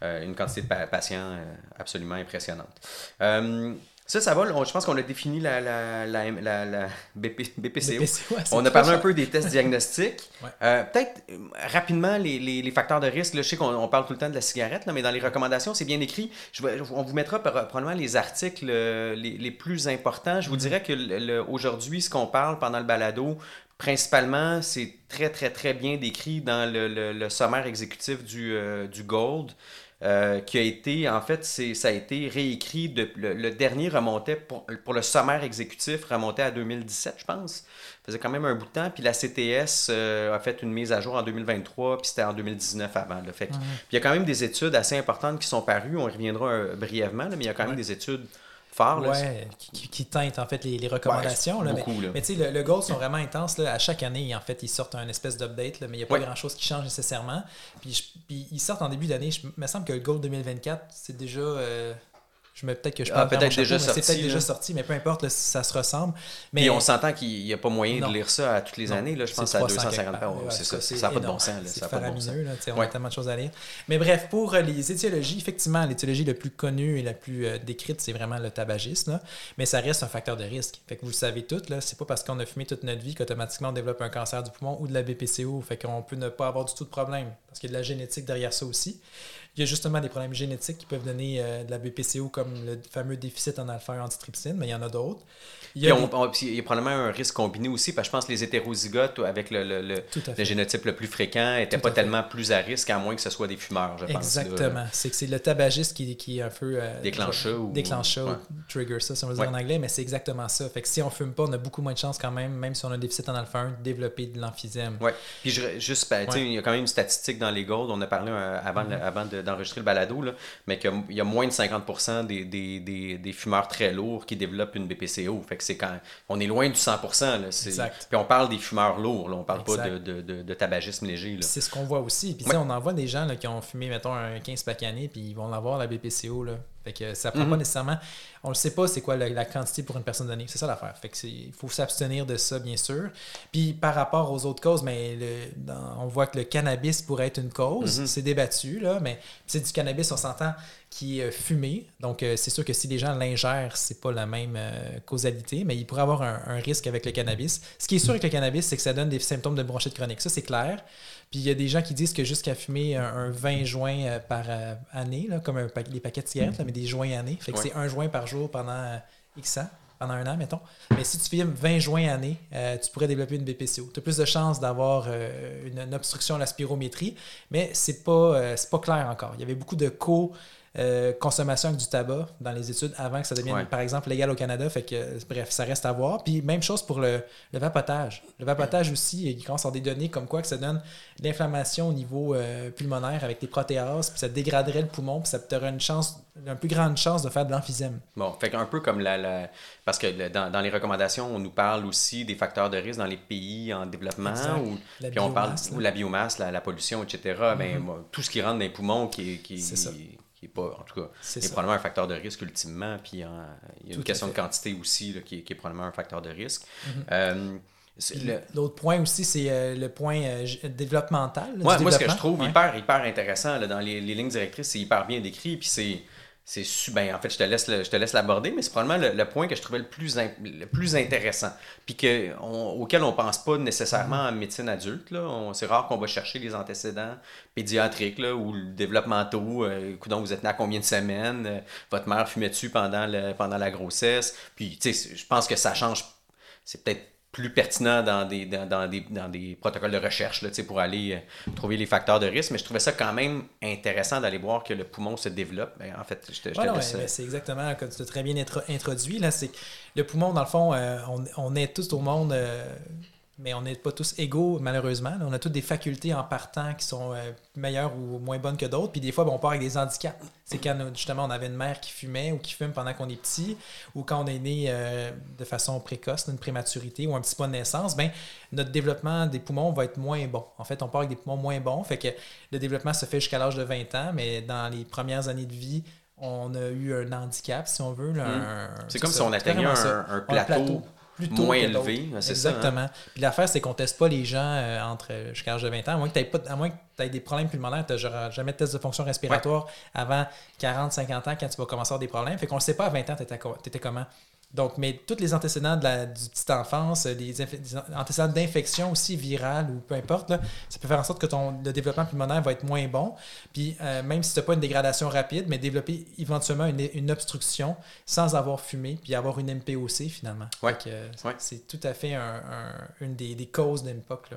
S1: une quantité de patients absolument absolument impressionnante. Euh, ça, ça va. Je pense qu'on a défini la, la, la, BPCO. on a parlé un peu des tests diagnostiques. [laughs] Euh, peut-être euh, rapidement les, les, facteurs de risque. je sais qu'on parle tout le temps de la cigarette, là, mais dans les recommandations, c'est bien écrit. Je, on vous mettra probablement les articles les, les, plus importants. Je vous mm-hmm. dirais que aujourd'hui, ce qu'on parle pendant le balado, principalement, c'est très, très, très bien décrit dans le, le, sommaire exécutif du, du Gold. Euh, qui a été, en fait, ça a été réécrit. De, le, dernier remontait, pour, pour, le sommaire exécutif, remontait à 2017, je pense. Ça faisait quand même un bout de temps. Puis la CTS euh, a fait une mise à jour en 2023, puis c'était en 2019 avant. Fait Puis il y a quand même des études assez importantes qui sont parues. On y reviendra euh, brièvement, mais il y a quand même des études fort.
S2: qui, qui, teintent en fait les, recommandations. là, mais, tu sais, le, Gold sont vraiment intenses. Là. À chaque année, en fait, ils sortent un espèce d'update, mais il n'y a pas grand-chose qui change nécessairement. Puis, puis, ils sortent en début d'année. Il me semble que le Gold 2024, c'est déjà... Euh, je me peut-être que je
S1: ah, peut-être déjà sorti.
S2: C'est peut-être déjà sorti, mais peu importe, ça se ressemble. Mais
S1: on s'entend qu'il n'y a pas moyen de lire ça à toutes les années. Là, je pense à 250 pages. c'est ça. Ça n'a pas de bon sens.
S2: C'est faramineux. Bon on a tellement de choses à lire. Mais bref, pour euh, les étiologies, effectivement, l'étiologie la plus connue et la plus euh, décrite, c'est vraiment le tabagisme. Mais ça reste un facteur de risque. Fait que vous le savez tout, c'est pas parce qu'on a fumé toute notre vie qu'automatiquement on développe un cancer du poumon ou de la BPCO. Fait qu'on peut ne pas avoir du tout de problème. Parce qu'il y a de la génétique derrière ça aussi. Il y a justement des problèmes génétiques qui peuvent donner euh, de la BPCO comme le fameux déficit en alpha-antitrypsine, mais il y en a d'autres.
S1: Il y a, il y a probablement un risque combiné aussi, parce que je pense que les hétérozygotes avec le, le, le, génotype le plus fréquent n'étaient pas tellement plus à risque, à moins que ce soit des fumeurs, je.
S2: Exactement. C'est que c'est le tabagiste qui, qui est un peu... Euh,
S1: déclencheur.
S2: Ou... Déclencheur, trigger ça, si on veut dire en anglais, mais c'est exactement ça. Fait que si on fume pas, on a beaucoup moins de chances quand même, même si on a un déficit en alpha-1, de développer de l'emphysème.
S1: Oui. Puis je, juste, ben, il y a quand même une statistique dans les Gold, on a parlé euh, avant, mm-hmm. avant de d'enregistrer le balado, là, mais qu'il y a moins de 50% des, des, des, des, fumeurs très lourds qui développent une BPCO. Fait que c'est quand on est loin du 100%. Là, exact. Puis on parle des fumeurs lourds, là, on parle pas de, de, de, tabagisme léger.
S2: C'est ce qu'on voit aussi. Puis on en voit des gens là, qui ont fumé, mettons, un 15 pacanés, puis ils vont avoir la BPCO. Là. Fait que ça prend pas mhm. nécessairement. On ne sait pas c'est quoi la, quantité pour une personne donnée. C'est ça l'affaire. Fait que il faut s'abstenir de ça, bien sûr. Puis par rapport aux autres causes, mais on voit que le cannabis pourrait être une cause. Mhm. C'est débattu, là, mais c'est du cannabis, on s'entend, qui est fumé. Donc euh, c'est sûr que si les gens l'ingèrent, c'est pas la même euh, causalité, mais il pourrait avoir un, un, risque avec le cannabis. Ce qui est sûr avec le cannabis, c'est que ça donne des symptômes de bronchite chronique. Ça, c'est clair. Puis il y a des gens qui disent que jusqu'à fumer un, 20 joints euh, par euh, année, là, comme un des paquets de cigarettes, mais des joints année. Fait que c'est un joint par jour pendant euh, X ans, pendant un an, mettons. Mais si tu fumes 20 joints année, tu pourrais développer une BPCO. Tu as plus de chances d'avoir une, obstruction à la spirométrie, mais c'est pas, pas clair encore. Il y avait beaucoup de co- euh, consommation du tabac dans les études avant que ça devienne, par exemple, légal au Canada. Fait que, bref, ça reste à voir. Puis même chose pour le, le vapotage. Le vapotage aussi, il commence à des données comme quoi que ça donne l'inflammation au niveau euh, pulmonaire avec des protéases, puis ça dégraderait le poumon, puis ça te aurait une chance, une plus grande chance de faire de l'emphysème.
S1: Bon, fait un peu comme la, parce que dans, dans, les recommandations, on nous parle aussi des facteurs de risque dans les pays en développement, ou, puis on parle ou la biomasse, la, pollution, etc. Ben, mm-hmm. tout ce qui rentre dans les poumons qui, qui, qui n'est pas, en tout cas, est, probablement un facteur de risque ultimement. Puis il y a une question de quantité aussi qui, est, probablement un facteur de risque.
S2: Mm-hmm. Euh, l'autre point aussi, c'est euh, le point euh, développemental.
S1: moi, ce que je trouve hyper, hyper intéressant dans les, les lignes directrices, c'est hyper bien décrit. Puis c'est c'est ben, en fait, je te laisse, je te laisse l'aborder, mais c'est probablement le, point que je trouvais le plus, le plus intéressant, puis que, auquel on pense pas nécessairement en médecine adulte. C'est rare qu'on va chercher les antécédents pédiatriques là, ou le développementaux. Euh, vous êtes né à combien de semaines? Euh, votre mère fumait dessus pendant, le, pendant la grossesse? Puis, tu sais, je pense que ça change. C'est peut-être plus pertinent dans des, dans, des, dans des protocoles de recherche là, pour aller euh, trouver les facteurs de risque. Mais je trouvais ça quand même intéressant d'aller voir que le poumon se développe. Ben, en fait, je te, je
S2: euh, C'est exactement comme tu as très bien introduit. Là, c'est le poumon, dans le fond, euh, on, on, est tous au monde mais on n'est pas tous égaux, malheureusement. On a toutes des facultés en partant qui sont euh, meilleures ou moins bonnes que d'autres. Puis des fois, ben, on part avec des handicaps. C'est quand justement on avait une mère qui fumait ou qui fume pendant qu'on est petit, ou quand on est né euh, de façon précoce, d'une prématurité ou un petit peu de naissance, ben, notre développement des poumons va être moins bon. En fait, on part avec des poumons moins bons. Fait que le développement se fait jusqu'à l'âge de 20 ans, mais dans les premières années de vie, on a eu un handicap, si on veut.
S1: Mmh. C'est comme si on atteignait un, plateau moins élevé. C'est
S2: hein. Exactement. Puis l'affaire, c'est qu'on ne teste pas les gens euh, entre jusqu'à l'âge de 20 ans, à moins que tu aies, des problèmes pulmonaires, tu n'auras jamais de test de fonction respiratoire avant 40, 50 ans quand tu vas commencer à avoir des problèmes. Fait qu'on ne sait pas à 20 ans, tu étais, comment. Donc, mais tous les antécédents de la, du petite enfance, les, antécédents d'infection aussi virale ou peu importe, ça peut faire en sorte que ton le développement pulmonaire va être moins bon. Puis euh, même si tu n'as pas une dégradation rapide, mais développer éventuellement une, une, obstruction sans avoir fumé, puis avoir une MPOC finalement.
S1: Ouais.
S2: C'est tout à fait une des, des causes d'époque.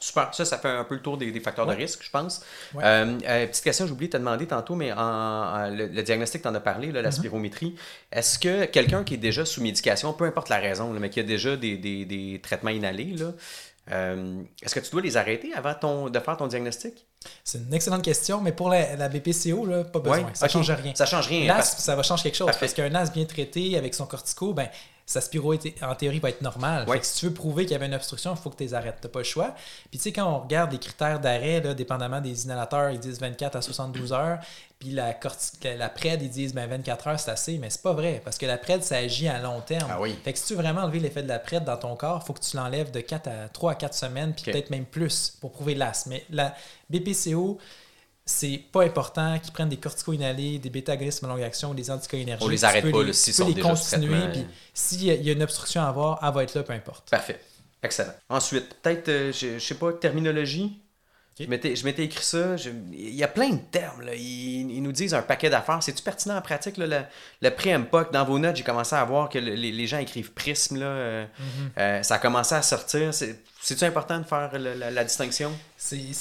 S1: Super. Ça, ça fait un peu le tour des, facteurs de risque, je pense. Euh, euh, petite question, j'ai oublié de te demander tantôt, mais en, le, diagnostic, tu en as parlé, la mm-hmm. spirométrie. Est-ce que quelqu'un qui est déjà sous médication, peu importe la raison, mais qui a déjà des, traitements inhalés, euh, est-ce que tu dois les arrêter avant ton, de faire ton diagnostic?
S2: C'est une excellente question, mais pour la, BPCO, là, pas besoin. Ça ne change rien.
S1: Ça change rien.
S2: ça va changer quelque chose. Parce qu'un as bien traité avec son cortico, ben, sa spiro, en théorie, va être normale. si tu veux prouver qu'il y avait une obstruction, il faut que tu les arrêtes. Tu n'as pas le choix. Puis, tu sais, quand on regarde les critères d'arrêt, dépendamment des inhalateurs, ils disent 24 à 72 heures. Puis, la, la PRED, ils disent ben, 24 heures, c'est assez. Mais c'est pas vrai. Parce que la PRED, ça agit à long terme.
S1: Ah oui.
S2: Fait que si tu veux vraiment enlever l'effet de la PRED dans ton corps, il faut que tu l'enlèves de 4 à 3 à 4 semaines, puis peut-être même plus pour prouver l'as. Mais la BPCO, c'est pas important qu'ils prennent des corticoïdes inhalés, des bêta-agonistes à longue action, des anticholinergiques.
S1: On les arrête pas, s'ils sont les continuer,
S2: puis s'il y a une obstruction à avoir, elle va être là, peu importe.
S1: Parfait. Excellent. Ensuite, peut-être, euh, je, sais pas, terminologie. Je m'étais écrit ça. il y a plein de termes. Là. Ils, nous disent un paquet d'affaires. C'est-tu pertinent en pratique? Là, le, le pré-MPOC, dans vos notes, j'ai commencé à voir que les, gens écrivent prisme. Là, euh, euh, ça a commencé à sortir. C'est-tu important de faire la, la distinction?
S2: C'est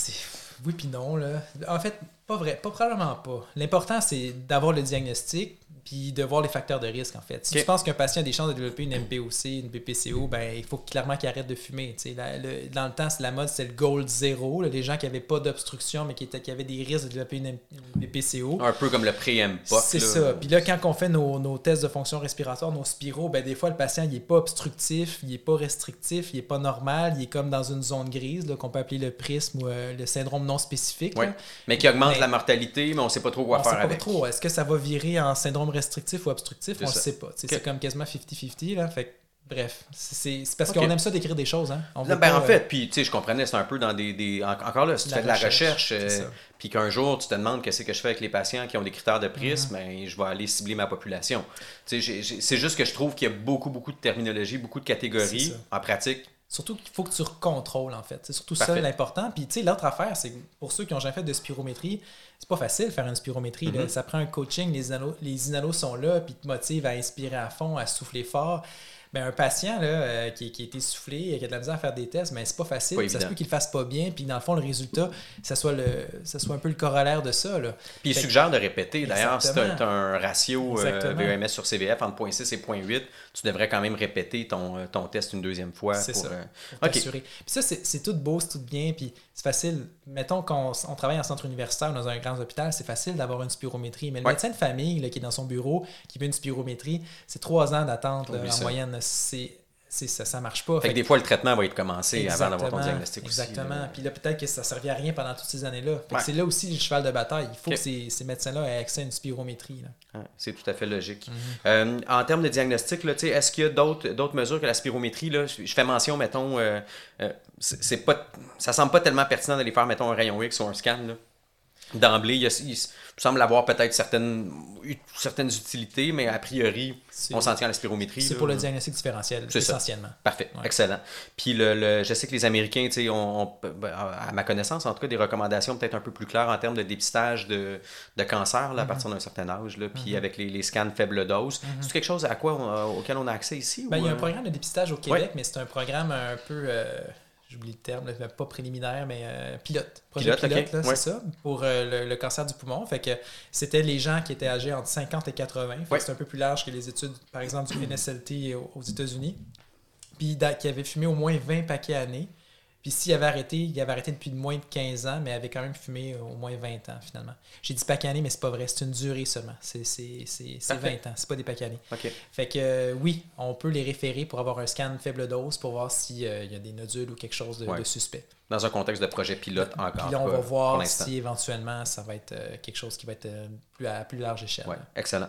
S2: oui puis non. Là. En fait, pas vrai. Pas probablement pas. L'important, c'est d'avoir le diagnostic. Puis de voir les facteurs de risque, en fait. Si
S1: Ok.
S2: tu penses qu'un patient a des chances de développer une MPOC, une BPCO, ben, il faut clairement qu'il arrête de fumer. La- le- dans le temps, c'est la mode, c'est le gold zéro. les gens qui n'avaient pas d'obstruction, mais qui, étaient, qui avaient des risques de développer une, BPCO.
S1: Un peu comme le pré-MPOC.
S2: C'est
S1: là.
S2: ça. Puis là, quand on fait nos, nos tests de fonction respiratoire, nos spiros, ben, des fois, le patient, il n'est pas obstructif, il n'est pas restrictif, il n'est pas normal, il est comme dans une zone grise, qu'on peut appeler le prisme ou euh, le syndrome non spécifique.
S1: Ouais. Mais qui augmente
S2: Mais-
S1: la mortalité, mais on sait pas trop quoi
S2: On sait
S1: faire
S2: pas
S1: avec.
S2: trop. Est-ce que ça va virer en syndrome restrictif ou obstructif? On ne sait pas. C'est comme quasiment 50-50. là. Fait bref, c'est parce qu'on aime ça d'écrire des choses. Hein? On
S1: Non,
S2: veut
S1: ben,
S2: pas,
S1: en fait, puis tu sais, je comprenais, c'est un peu dans des. des- en- encore là, si tu
S2: La
S1: fais de la
S2: recherche,
S1: euh, puis qu'un jour tu te demandes qu'est-ce que je fais avec les patients qui ont des critères de prisme,
S2: Mhm.
S1: ben, je vais aller cibler ma population. C'est juste que je trouve qu'il y a beaucoup, beaucoup de terminologie, beaucoup de catégories. En pratique,
S2: Surtout qu'il faut que tu contrôles, en fait. C'est surtout
S1: Parfait.
S2: ça l'important. Puis, tu sais, l'autre affaire, c'est que pour ceux qui n'ont jamais fait de spirométrie, c'est pas facile de faire une spirométrie. là.
S1: Mhm.
S2: Ça prend un coaching, les inalos, les inalos sont là, puis te motivent à inspirer à fond, à souffler fort. Ben, un patient là, euh, qui, qui a été soufflé, qui a de la misère à faire des tests, mais c'est pas facile.
S1: Pas
S2: ça se peut qu'il le fasse pas bien, puis dans le fond, le résultat, ça soit, le, ça soit un peu le corollaire de ça. Là.
S1: Puis il
S2: Fait que-
S1: suggère de répéter. D'ailleurs,
S2: Exactement.
S1: as un ratio euh. VEMS sur CVF entre 0.6 et 0.8, tu devrais quand même répéter ton, euh, ton test une deuxième fois.
S2: C'est
S1: pour,
S2: ça.
S1: euh,
S2: pour. Puis ça, c'est c'est tout beau, c'est tout bien, puis c'est facile. Mettons qu'on on travaille en centre universitaire dans un grand hôpital, c'est facile d'avoir une spirométrie. Mais le
S1: Ouais.
S2: médecin de famille là, qui est dans son bureau, qui veut une spirométrie, c'est trois ans d'attente là, en
S1: ça.
S2: moyenne. C'est- ça, ça marche pas.
S1: Fait que des fois, le traitement va être commencé avant d'avoir ton diagnostic
S2: Exactement.
S1: aussi.
S2: Puis là, peut-être que ça ne servait à rien pendant toutes ces années-là.
S1: Ouais.
S2: C'est là aussi le cheval de bataille. Il faut que ces, ces médecins-là aient accès à une spirométrie.
S1: Ouais, c'est tout à fait logique.
S2: Mhm.
S1: Euh, en termes de diagnostic, est-ce qu'il y a d'autres mesures que la spirométrie? Là? Je fais mention, mettons, euh, euh, c'est c'est pas, ça semble pas tellement pertinent d'aller faire, mettons, un rayon X ou un scan. là. D'emblée, il, il semble avoir peut-être certaines, certaines utilités, mais a priori, on s'en tient à la spirométrie.
S2: C'est pour le diagnostic différentiel,
S1: ça.
S2: essentiellement.
S1: Parfait,
S2: Ouais.
S1: excellent. Puis le, le- je sais que les Américains, ont, ont, ben, à ma connaissance, en tout cas, des recommandations peut-être un peu plus claires en termes de dépistage de, de cancer là, à
S2: Mhm.
S1: partir d'un certain âge, là, puis avec les, les scans faible dose. C'est quelque chose à quoi on- auquel on a accès ici?
S2: Ben,
S1: ou,
S2: il y a un
S1: euh,
S2: programme de dépistage au Québec, mais c'est un programme un peu, euh, j'oublie le terme, là, pas préliminaire, mais euh, pilote. Projet
S1: Pilote,
S2: pilote,
S1: ouais.
S2: c'est ça, pour euh, le, le cancer du poumon. Fait que c'était les gens qui étaient âgés entre 50 et 80. Fait que
S1: Ouais.
S2: C'est un peu plus large que les études, par exemple, du NSLT aux, États-Unis. Puis qui avait fumé au moins 20 paquets années. Puis s'il avait arrêté, il avait arrêté depuis moins de 15 ans, mais avait quand même fumé au moins 20 ans finalement. J'ai dit paquets mais c'est pas vrai, c'est une durée seulement. C'est c'est- c'est- c'est
S1: Parfait.
S2: 20 ans, c'est pas des paquets.
S1: OK.
S2: Fait que euh, oui, on peut les référer pour avoir un scan faible dose pour voir s'il y a des nodules ou quelque chose de,
S1: Ouais.
S2: de suspect.
S1: Dans un contexte de projet pilote encore.
S2: Puis là, on va voir si éventuellement ça va être euh, quelque chose qui va être euh, plus à plus large échelle.
S1: Ouais, excellent.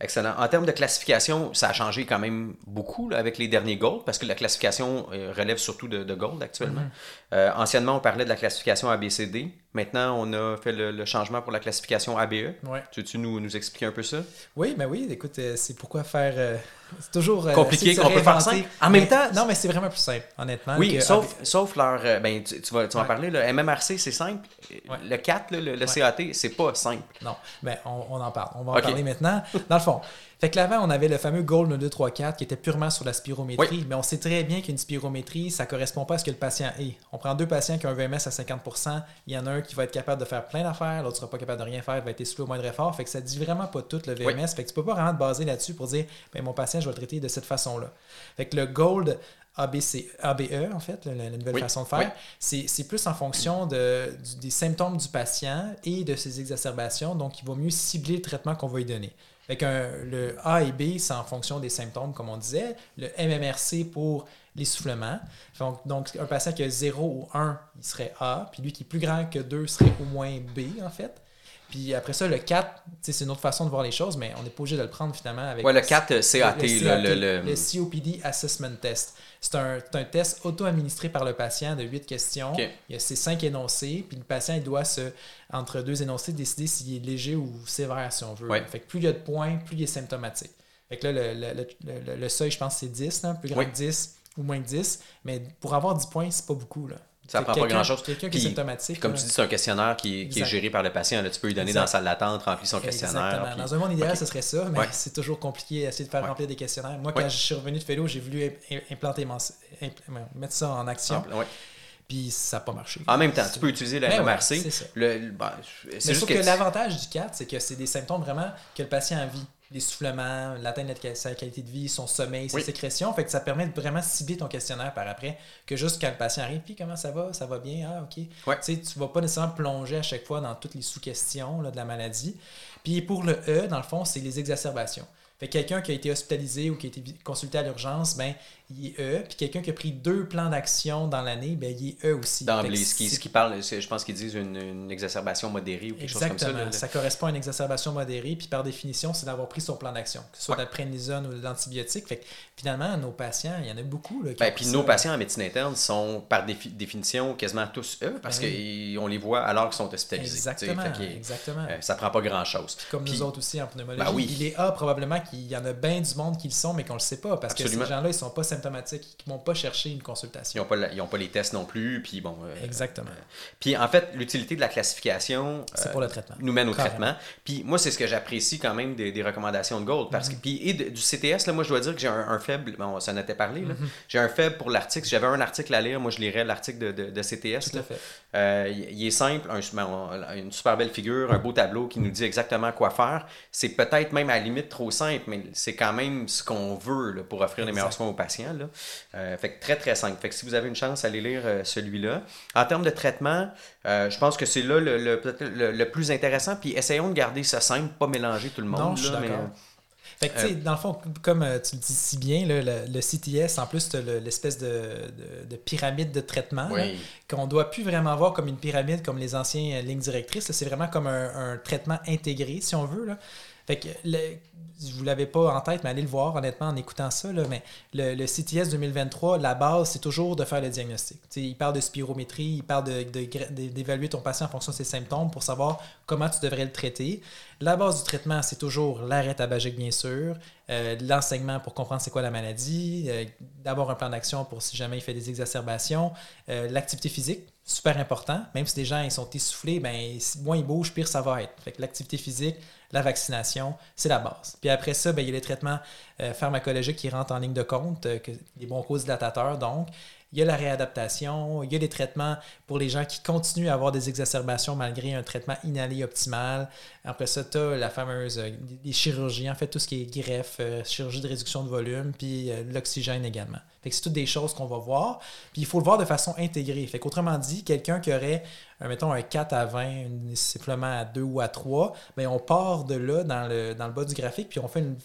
S1: Excellent. En termes de classification, ça a changé quand même beaucoup là, avec les derniers Gold, parce que la classification euh, relève surtout de, de Gold actuellement.
S2: Mhm.
S1: Euh, anciennement, on parlait de la classification ABCD. Maintenant, on a fait le, le changement pour la classification ABE.
S2: Ouais.
S1: Tu veux-tu nous, nous expliquer un peu ça?
S2: Oui, mais oui, écoute, c'est pourquoi faire. Euh, c'est toujours. euh,
S1: Compliqué, qu'on peut faire simple. En même temps-
S2: Non, mais c'est vraiment plus simple, honnêtement.
S1: Oui,
S2: que-
S1: sauf, sauf leur. euh, ben, tu, tu vas, tu vas en
S2: Ouais.
S1: parler. Le MMRC, c'est simple.
S2: Ouais.
S1: Le 4, là, le, le CAT, c'est pas simple.
S2: Non, mais on, on en parle. On va en parler maintenant. Dans le fond, fait que l'avant, on avait le fameux Gold 1, 2, 3, 4 qui était purement sur la spirométrie, mais on sait très bien qu'une spirométrie, ça correspond pas à ce que le patient est. On prend deux patients qui ont un VMS à 50% il y en a un qui va être capable de faire plein d'affaires, l'autre sera pas capable de rien faire, il va être essoufflé au moindre effort. Fait que ça dit vraiment pas tout le VMS. Fait que tu peux pas vraiment te baser là-dessus pour dire, ben, mon patient, je vais le traiter de cette façon-là. Fait que le Gold ABC, ABE, en fait, la, la nouvelle
S1: Oui,
S2: façon de faire,
S1: oui.
S2: c'est plus en fonction de, du- des symptômes du patient et de ses exacerbations. Donc, il va mieux cibler le traitement qu'on va lui donner. Fait qu'un- le A et B, c'est en fonction des symptômes, comme on disait. Le MMRC pour l'essoufflement. Donc, donc, un patient qui a 0 ou 1, il serait A. Puis lui qui est plus grand que 2 serait au moins B, en fait. Puis après ça, le 4, tu sais, c'est une autre façon de voir les choses, mais on n'est pas obligé de le prendre finalement avec
S1: Ouais, le 4 euh, CAT,
S2: le,
S1: là,
S2: CAT,
S1: le- le-
S2: le COPD Assessment Test. C'est un, test auto-administré par le patient de 8 questions. Il y a ces 5 énoncés, puis le patient il doit, se, entre deux énoncés, décider s'il est léger ou sévère, si on veut.
S1: Ouais.
S2: Fait que plus il y a de points, plus il est symptomatique. Fait que là, le, le- le- le- le seuil, je pense, c'est 10, là, plus grand
S1: Oui.
S2: que 10 ou moins que 10. Mais pour avoir 10 points, c'est pas beaucoup. Là.
S1: Ça prend pas grand-chose.
S2: Quelqu'un qui est symptomatique.
S1: Puis comme tu dis, c'est un questionnaire qui, qui est géré par le patient. Là, tu peux lui donner
S2: Exact.
S1: dans la salle d'attente, remplir son questionnaire.
S2: Exactement.
S1: puis-
S2: Dans un monde idéal, ce serait ça, mais
S1: Ouais.
S2: c'est toujours compliqué d'essayer de faire
S1: Ouais.
S2: remplir des questionnaires. Moi,
S1: Ouais.
S2: quand je suis revenu de Fellow, j'ai voulu im- implanter mon, mettre ça en action, puis ça n'a pas marché.
S1: En même temps, tu peux utiliser la
S2: Ben
S1: MMRC.
S2: c'est ça.
S1: Le, ben, c'est
S2: Mais
S1: juste
S2: sauf
S1: que,
S2: que, l'avantage du CAT, c'est que c'est des symptômes vraiment que le patient vit. L'essoufflement, l'atteinte de sa qualité de vie, son sommeil, ses sécrétions. Fait que ça permet de vraiment cibler ton questionnaire par après que juste quand le patient arrive, puis comment ça va, ça va bien, ah ok.
S1: Ouais.
S2: Tu tu vas pas nécessairement plonger à chaque fois dans toutes les sous-questions de la maladie. Puis pour le E, dans le fond, c'est les exacerbations. Fait que quelqu'un qui a été hospitalisé ou qui a été consulté à l'urgence, ben, il est E. Puis quelqu'un qui a pris deux plans d'action dans l'année, ben, il est E aussi.
S1: D'emblée, ce qui, ce qui parle, je pense qu'ils disent une, une, exacerbation modérée ou quelque chose comme ça.
S2: Exactement. Ça correspond à une exacerbation modérée. Puis par définition, c'est d'avoir pris son plan d'action, que ce soit
S1: Ouais.
S2: de la prénisone ou de l'antibiotique. Fait que finalement, nos patients, il y en a beaucoup. Là, qui
S1: Ben, puis nos
S2: ça.
S1: patients en médecine interne sont par défi- définition quasiment tous eux parce
S2: Ben oui.
S1: qu'on les voit alors qu'ils sont hospitalisés.
S2: Exactement.
S1: fait
S2: exactement.
S1: euh, ça prend pas grand chose.
S2: Comme
S1: Puis-
S2: nous autres aussi en pneumologie.
S1: Ben oui.
S2: Il est A probablement qu'il y en a bien du monde qui le sont, mais qu'on le sait pas. Parce
S1: Absolument.
S2: que ces gens-là, ils sont pas symptomatiques, ils vont pas chercher une
S1: Ils
S2: consultation.
S1: n'ont pas, ils pas les tests non plus. Puis bon. euh,
S2: Exactement.
S1: Puis en fait, l'utilité de la classification
S2: C'est
S1: euh,
S2: pour le traitement.
S1: nous mène au
S2: Carrément.
S1: traitement. Puis moi, c'est ce que j'apprécie quand même des, des recommandations de Gold. Parce
S2: Mhm.
S1: que, puis, et de- du CTS, là, moi, je dois dire que j'ai un, un faible. Bon, ça en était parlé.
S2: Mhm.
S1: J'ai un faible pour l'article. Si j'avais un article à lire, moi, je lirais l'article de, de- de CTS.
S2: Tout
S1: là.
S2: à fait.
S1: Euh, il est simple, un- une super belle figure, un beau tableau qui nous dit exactement quoi faire. C'est peut-être même à la limite trop simple, mais c'est quand même ce qu'on veut là, pour offrir les meilleurs soins aux patients. Là. Euh, fait que très très simple. Fait que si vous avez une chance, allez lire euh, celui-là. En termes de traitement, euh, je pense que c'est là le, le- le, le plus intéressant. Puis essayons de garder ça simple, pas mélanger tout le monde.
S2: Non, je suis
S1: mais.
S2: Fait que, tu
S1: Euh,
S2: sais, dans le fond, comme euh, tu le dis si bien, là, le, le CTS, en plus, l'espèce de, de- de pyramide de traitement
S1: oui.
S2: qu'on ne doit plus vraiment voir comme une pyramide comme les anciennes lignes directrices. C'est vraiment comme un, un traitement intégré, si on veut. Là. Fait que le- vous ne l'avez pas en tête, mais allez le voir honnêtement en écoutant ça. là, mais le, CTS 2023, la base, c'est toujours de faire le diagnostic. Il parle de spirométrie, il parle de- de d'évaluer ton patient en fonction de ses symptômes pour savoir comment tu devrais le traiter. La base du traitement, c'est toujours l'arrêt tabagique, bien sûr, euh, l'enseignement pour comprendre c'est quoi la maladie, euh, d'avoir un plan d'action pour si jamais il fait des exacerbations, euh, l'activité physique, super important. Même si les gens ils sont essoufflés, ben, moins ils bougent, pire ça va être. Fait que l'activité physique, la vaccination, c'est la base. Puis après ça, ben, il y a les traitements euh, pharmacologiques qui rentrent en ligne de compte, euh, que, les bronchodilatateurs, donc. Il y a la réadaptation, il y a les traitements pour les gens qui continuent à avoir des exacerbations malgré un traitement inhalé optimal. Après ça, tu as la fameuse euh, les chirurgies, en fait, tout ce qui est greffe, euh, chirurgie de réduction de volume, puis euh, l'oxygène également. Fait que c'est toutes des choses qu'on va voir. Puis il faut le voir de façon intégrée. Fait qu'autrement dit, quelqu'un qui aurait, mettons, un 4 à 20, un sifflement à 2 ou à 3, bien, on part de là dans le, dans le bas du graphique, puis on fait une,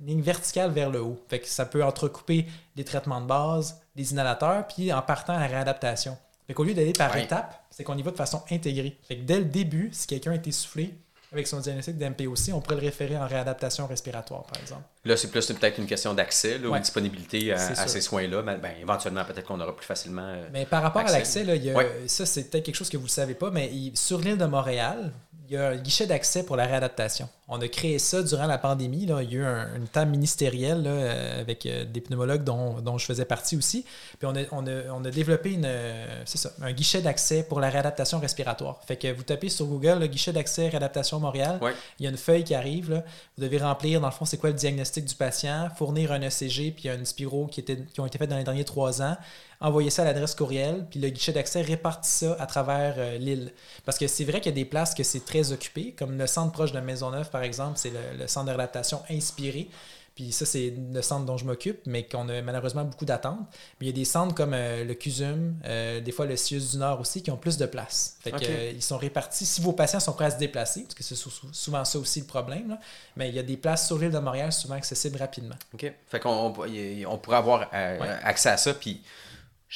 S2: une ligne verticale vers le haut. Fait que ça peut entrecouper les traitements de base, les inhalateurs, puis en partant à la réadaptation. Fait qu'au lieu d'aller par étapes, c'est qu'on y va de façon intégrée. Fait que dès le début, si quelqu'un est essoufflé avec son diagnostic d'MPOC, on pourrait le référer en réadaptation respiratoire, par exemple.
S1: Là, c'est plus peut-être une question d'accès ou
S2: Ouais.
S1: de disponibilité à, ces soins-là. Mais ben, éventuellement, peut-être qu'on aura plus facilement. euh,
S2: Mais par rapport
S1: Accès.
S2: à l'accès, là, il y a-
S1: Ouais.
S2: ça c'est peut-être quelque chose que vous ne savez pas, mais il- sur l'île de Montréal, il y a un guichet d'accès pour la réadaptation. On a créé ça durant la pandémie. Là. Il y a eu un, une table ministérielle là, euh, avec euh, des pneumologues dont, dont je faisais partie aussi. Puis on a, on a, on a développé une, euh, ça, un guichet d'accès pour la réadaptation respiratoire. Fait que vous tapez sur Google le guichet d'accès réadaptation Montréal.
S1: Ouais.
S2: Il y a une feuille qui arrive. Là. Vous devez remplir, dans le fond, c'est quoi le diagnostic du patient, fournir un ECG puis une spiro qui, était, qui ont été faites dans les derniers trois ans, envoyer ça à l'adresse courriel, puis le guichet d'accès répartit ça à travers euh, l'île. Parce que c'est vrai qu'il y a des places que c'est très occupé, comme le centre proche de Maisonneuve, par exemple, c'est le, le centre de réadaptation inspiré. Puis ça, c'est le centre dont je m'occupe, mais qu'on a malheureusement beaucoup d'attentes. Mais il y a des centres comme euh, le CUSUM, euh, des fois le CIUS du Nord aussi, qui ont plus de place. Fait que,
S1: Ok.
S2: euh, ils sont répartis. Si vos patients sont prêts à se déplacer, parce que c'est sou- sou- souvent ça aussi le problème, là, mais il y a des places sur l'île de Montréal souvent accessibles rapidement.
S1: OK. Fait qu'on on, pourrait avoir
S2: Ouais.
S1: accès à ça, puis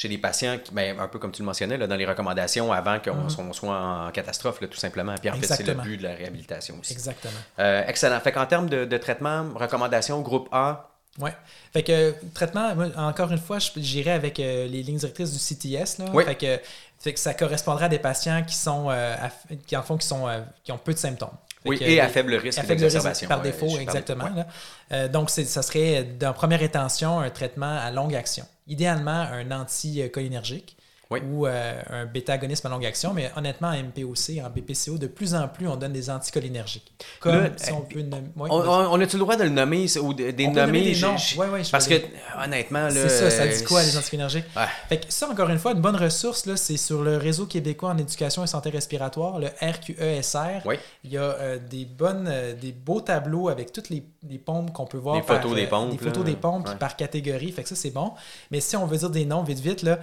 S1: chez les patients, qui- ben, un peu comme tu le mentionnais, là, dans les recommandations avant qu'on
S2: Mhm.
S1: soit- en catastrophe, là, tout simplement. Puis en fait, c'est le but de la réhabilitation aussi.
S2: Exactement.
S1: Euh, excellent. Fait qu'en termes de, de traitement, recommandations, groupe A,
S2: Ouais. Fait que euh, traitement, moi, encore une fois, j'irai avec euh, les lignes directrices du CTS. Là.
S1: Oui.
S2: Fait, que, fait que ça correspondra à des patients qui sont euh, à- qui en font qui sont qui ont peu de symptômes. Fait
S1: oui,
S2: que,
S1: et à faible risque
S2: à faible risque
S1: d'exacerbation.
S2: par
S1: ouais,
S2: défaut, exactement.
S1: ouais.
S2: là. Donc, ça serait, dans première intention, un traitement à longue action. Idéalement, un anticholinergique. Ou euh, un bêta-agonisme à longue action, mais honnêtement, en MPOC, en BPCO, de plus en plus, on donne des anticholinergiques. Comme si on peut...
S1: on, on a-tu le droit de le nommer ou de, des nommer?
S2: Des noms. Ouais, ouais,
S1: Parce que, honnêtement, là...
S2: C'est ça, ça dit quoi, les anticholinergiques? Fait que ça, encore une fois, une bonne ressource, là, c'est sur le Réseau québécois en éducation et santé respiratoire, le RQESR.
S1: Oui.
S2: Il y a euh, des bonnes, euh, des beaux tableaux avec toutes les, les pompes qu'on peut voir.
S1: Des photos des
S2: euh,
S1: pompes.
S2: Des photos des pompes par catégorie. Fait que ça, c'est bon. Mais si on veut dire des noms vite, vite, là,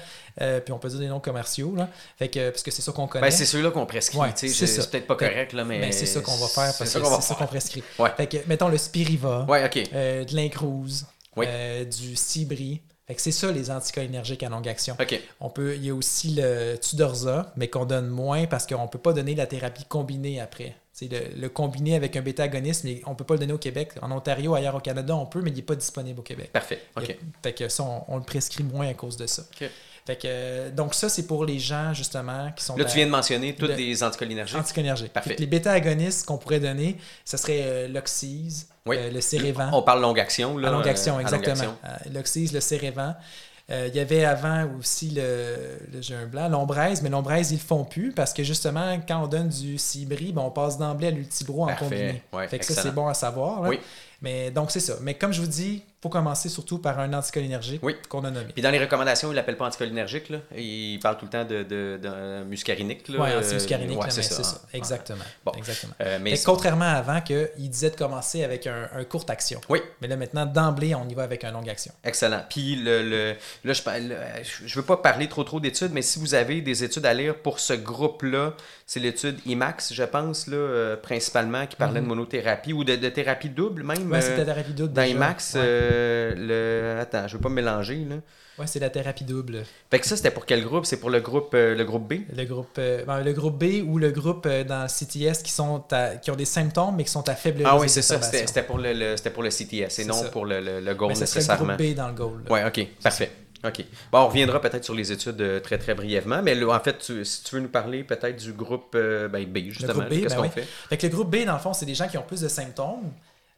S2: puis on peut dire des noms commerciaux, là, fait que, parce que c'est ça qu'on connaît.
S1: Ben, c'est ceux-là qu'on prescrit. c'est peut-être pas correct, là, mais.
S2: mais c'est ça qu'on va faire parce que c'est ça qu'on prescrit. Fait que, mettons le Spiriva,
S1: ouais, ok
S2: de l'incruse, du Cibri. Fait que c'est ça les anticholinergiques à longue action. On peut, il y a aussi le Tudorza, mais qu'on donne moins parce qu'on ne peut pas donner la thérapie combinée après. C'est le, le, combiné avec un bêta-agoniste, mais on ne peut pas le donner au Québec. En Ontario, ailleurs au Canada, on peut, mais il n'est pas disponible au Québec.
S1: Parfait. OK.
S2: fait que ça, on, le prescrit moins à cause de ça. Fait que, donc ça, c'est pour les gens, justement, qui sont...
S1: Là, tu viens de mentionner toutes les anticholinergiques.
S2: Anticholinergiques. Parfait. Les bêta-agonistes qu'on pourrait donner, ce serait euh, l'Oxyse, euh, le Cérévan.
S1: On parle longue action, là.
S2: À longue action, euh, exactement. L'Oxyse, le Cérévan. il y avait avant aussi le, le j'ai un blanc, l'ombraise, mais l'ombraise, ils le font plus parce que justement, quand on donne du cibri, ben, on passe d'emblée à l'ultibro en combiné. fait que ça, c'est bon à savoir. Oui. Mais donc, c'est ça. Mais comme je vous dis, faut commencer surtout par un anticholinergique qu'on a nommé.
S1: Puis dans les recommandations, il l'appelle pas anticholinergique. Là. Il parle tout le temps de, de, de muscarinique.
S2: Oui, antimuscarinique, c'est ça. ça. Exactement.
S1: Bon.
S2: Exactement. Euh, mais contrairement à avant, qu'il disait de commencer avec un, un courte action.
S1: Oui.
S2: Mais là, maintenant, d'emblée, on y va avec un longue action.
S1: Excellent. Puis le, le là, je ne veux pas parler trop trop d'études, mais si vous avez des études à lire pour ce groupe-là, c'est l'étude IMAX, je pense, là, euh, principalement, qui parlait de mhm. monothérapie ou de, thérapie double même.
S2: Oui, c'était thérapie double.
S1: Dans IMAX, euh, le... attends, je veux pas me mélanger. Là.
S2: Ouais, c'est la thérapie double.
S1: Fait que ça, c'était pour quel groupe? C'est pour le groupe, euh, le groupe B?
S2: Le groupe, ben, le groupe B ou le groupe dans CTS qui, sont qui ont des symptômes mais qui sont à faible
S1: Ah oui, c'est ça. C'était pour le, pour le CTS et non pour le, le, le goal nécessairement.
S2: le groupe B dans le goal.
S1: Oui, ok, parfait. OK. Bon, on reviendra peut-être sur les études euh, très, très brièvement, mais en fait, si tu veux nous parler peut-être du groupe euh, ben, B, justement, qu'est-ce ben qu'on fait?
S2: fait que le groupe B, dans le fond, c'est des gens qui ont plus de symptômes.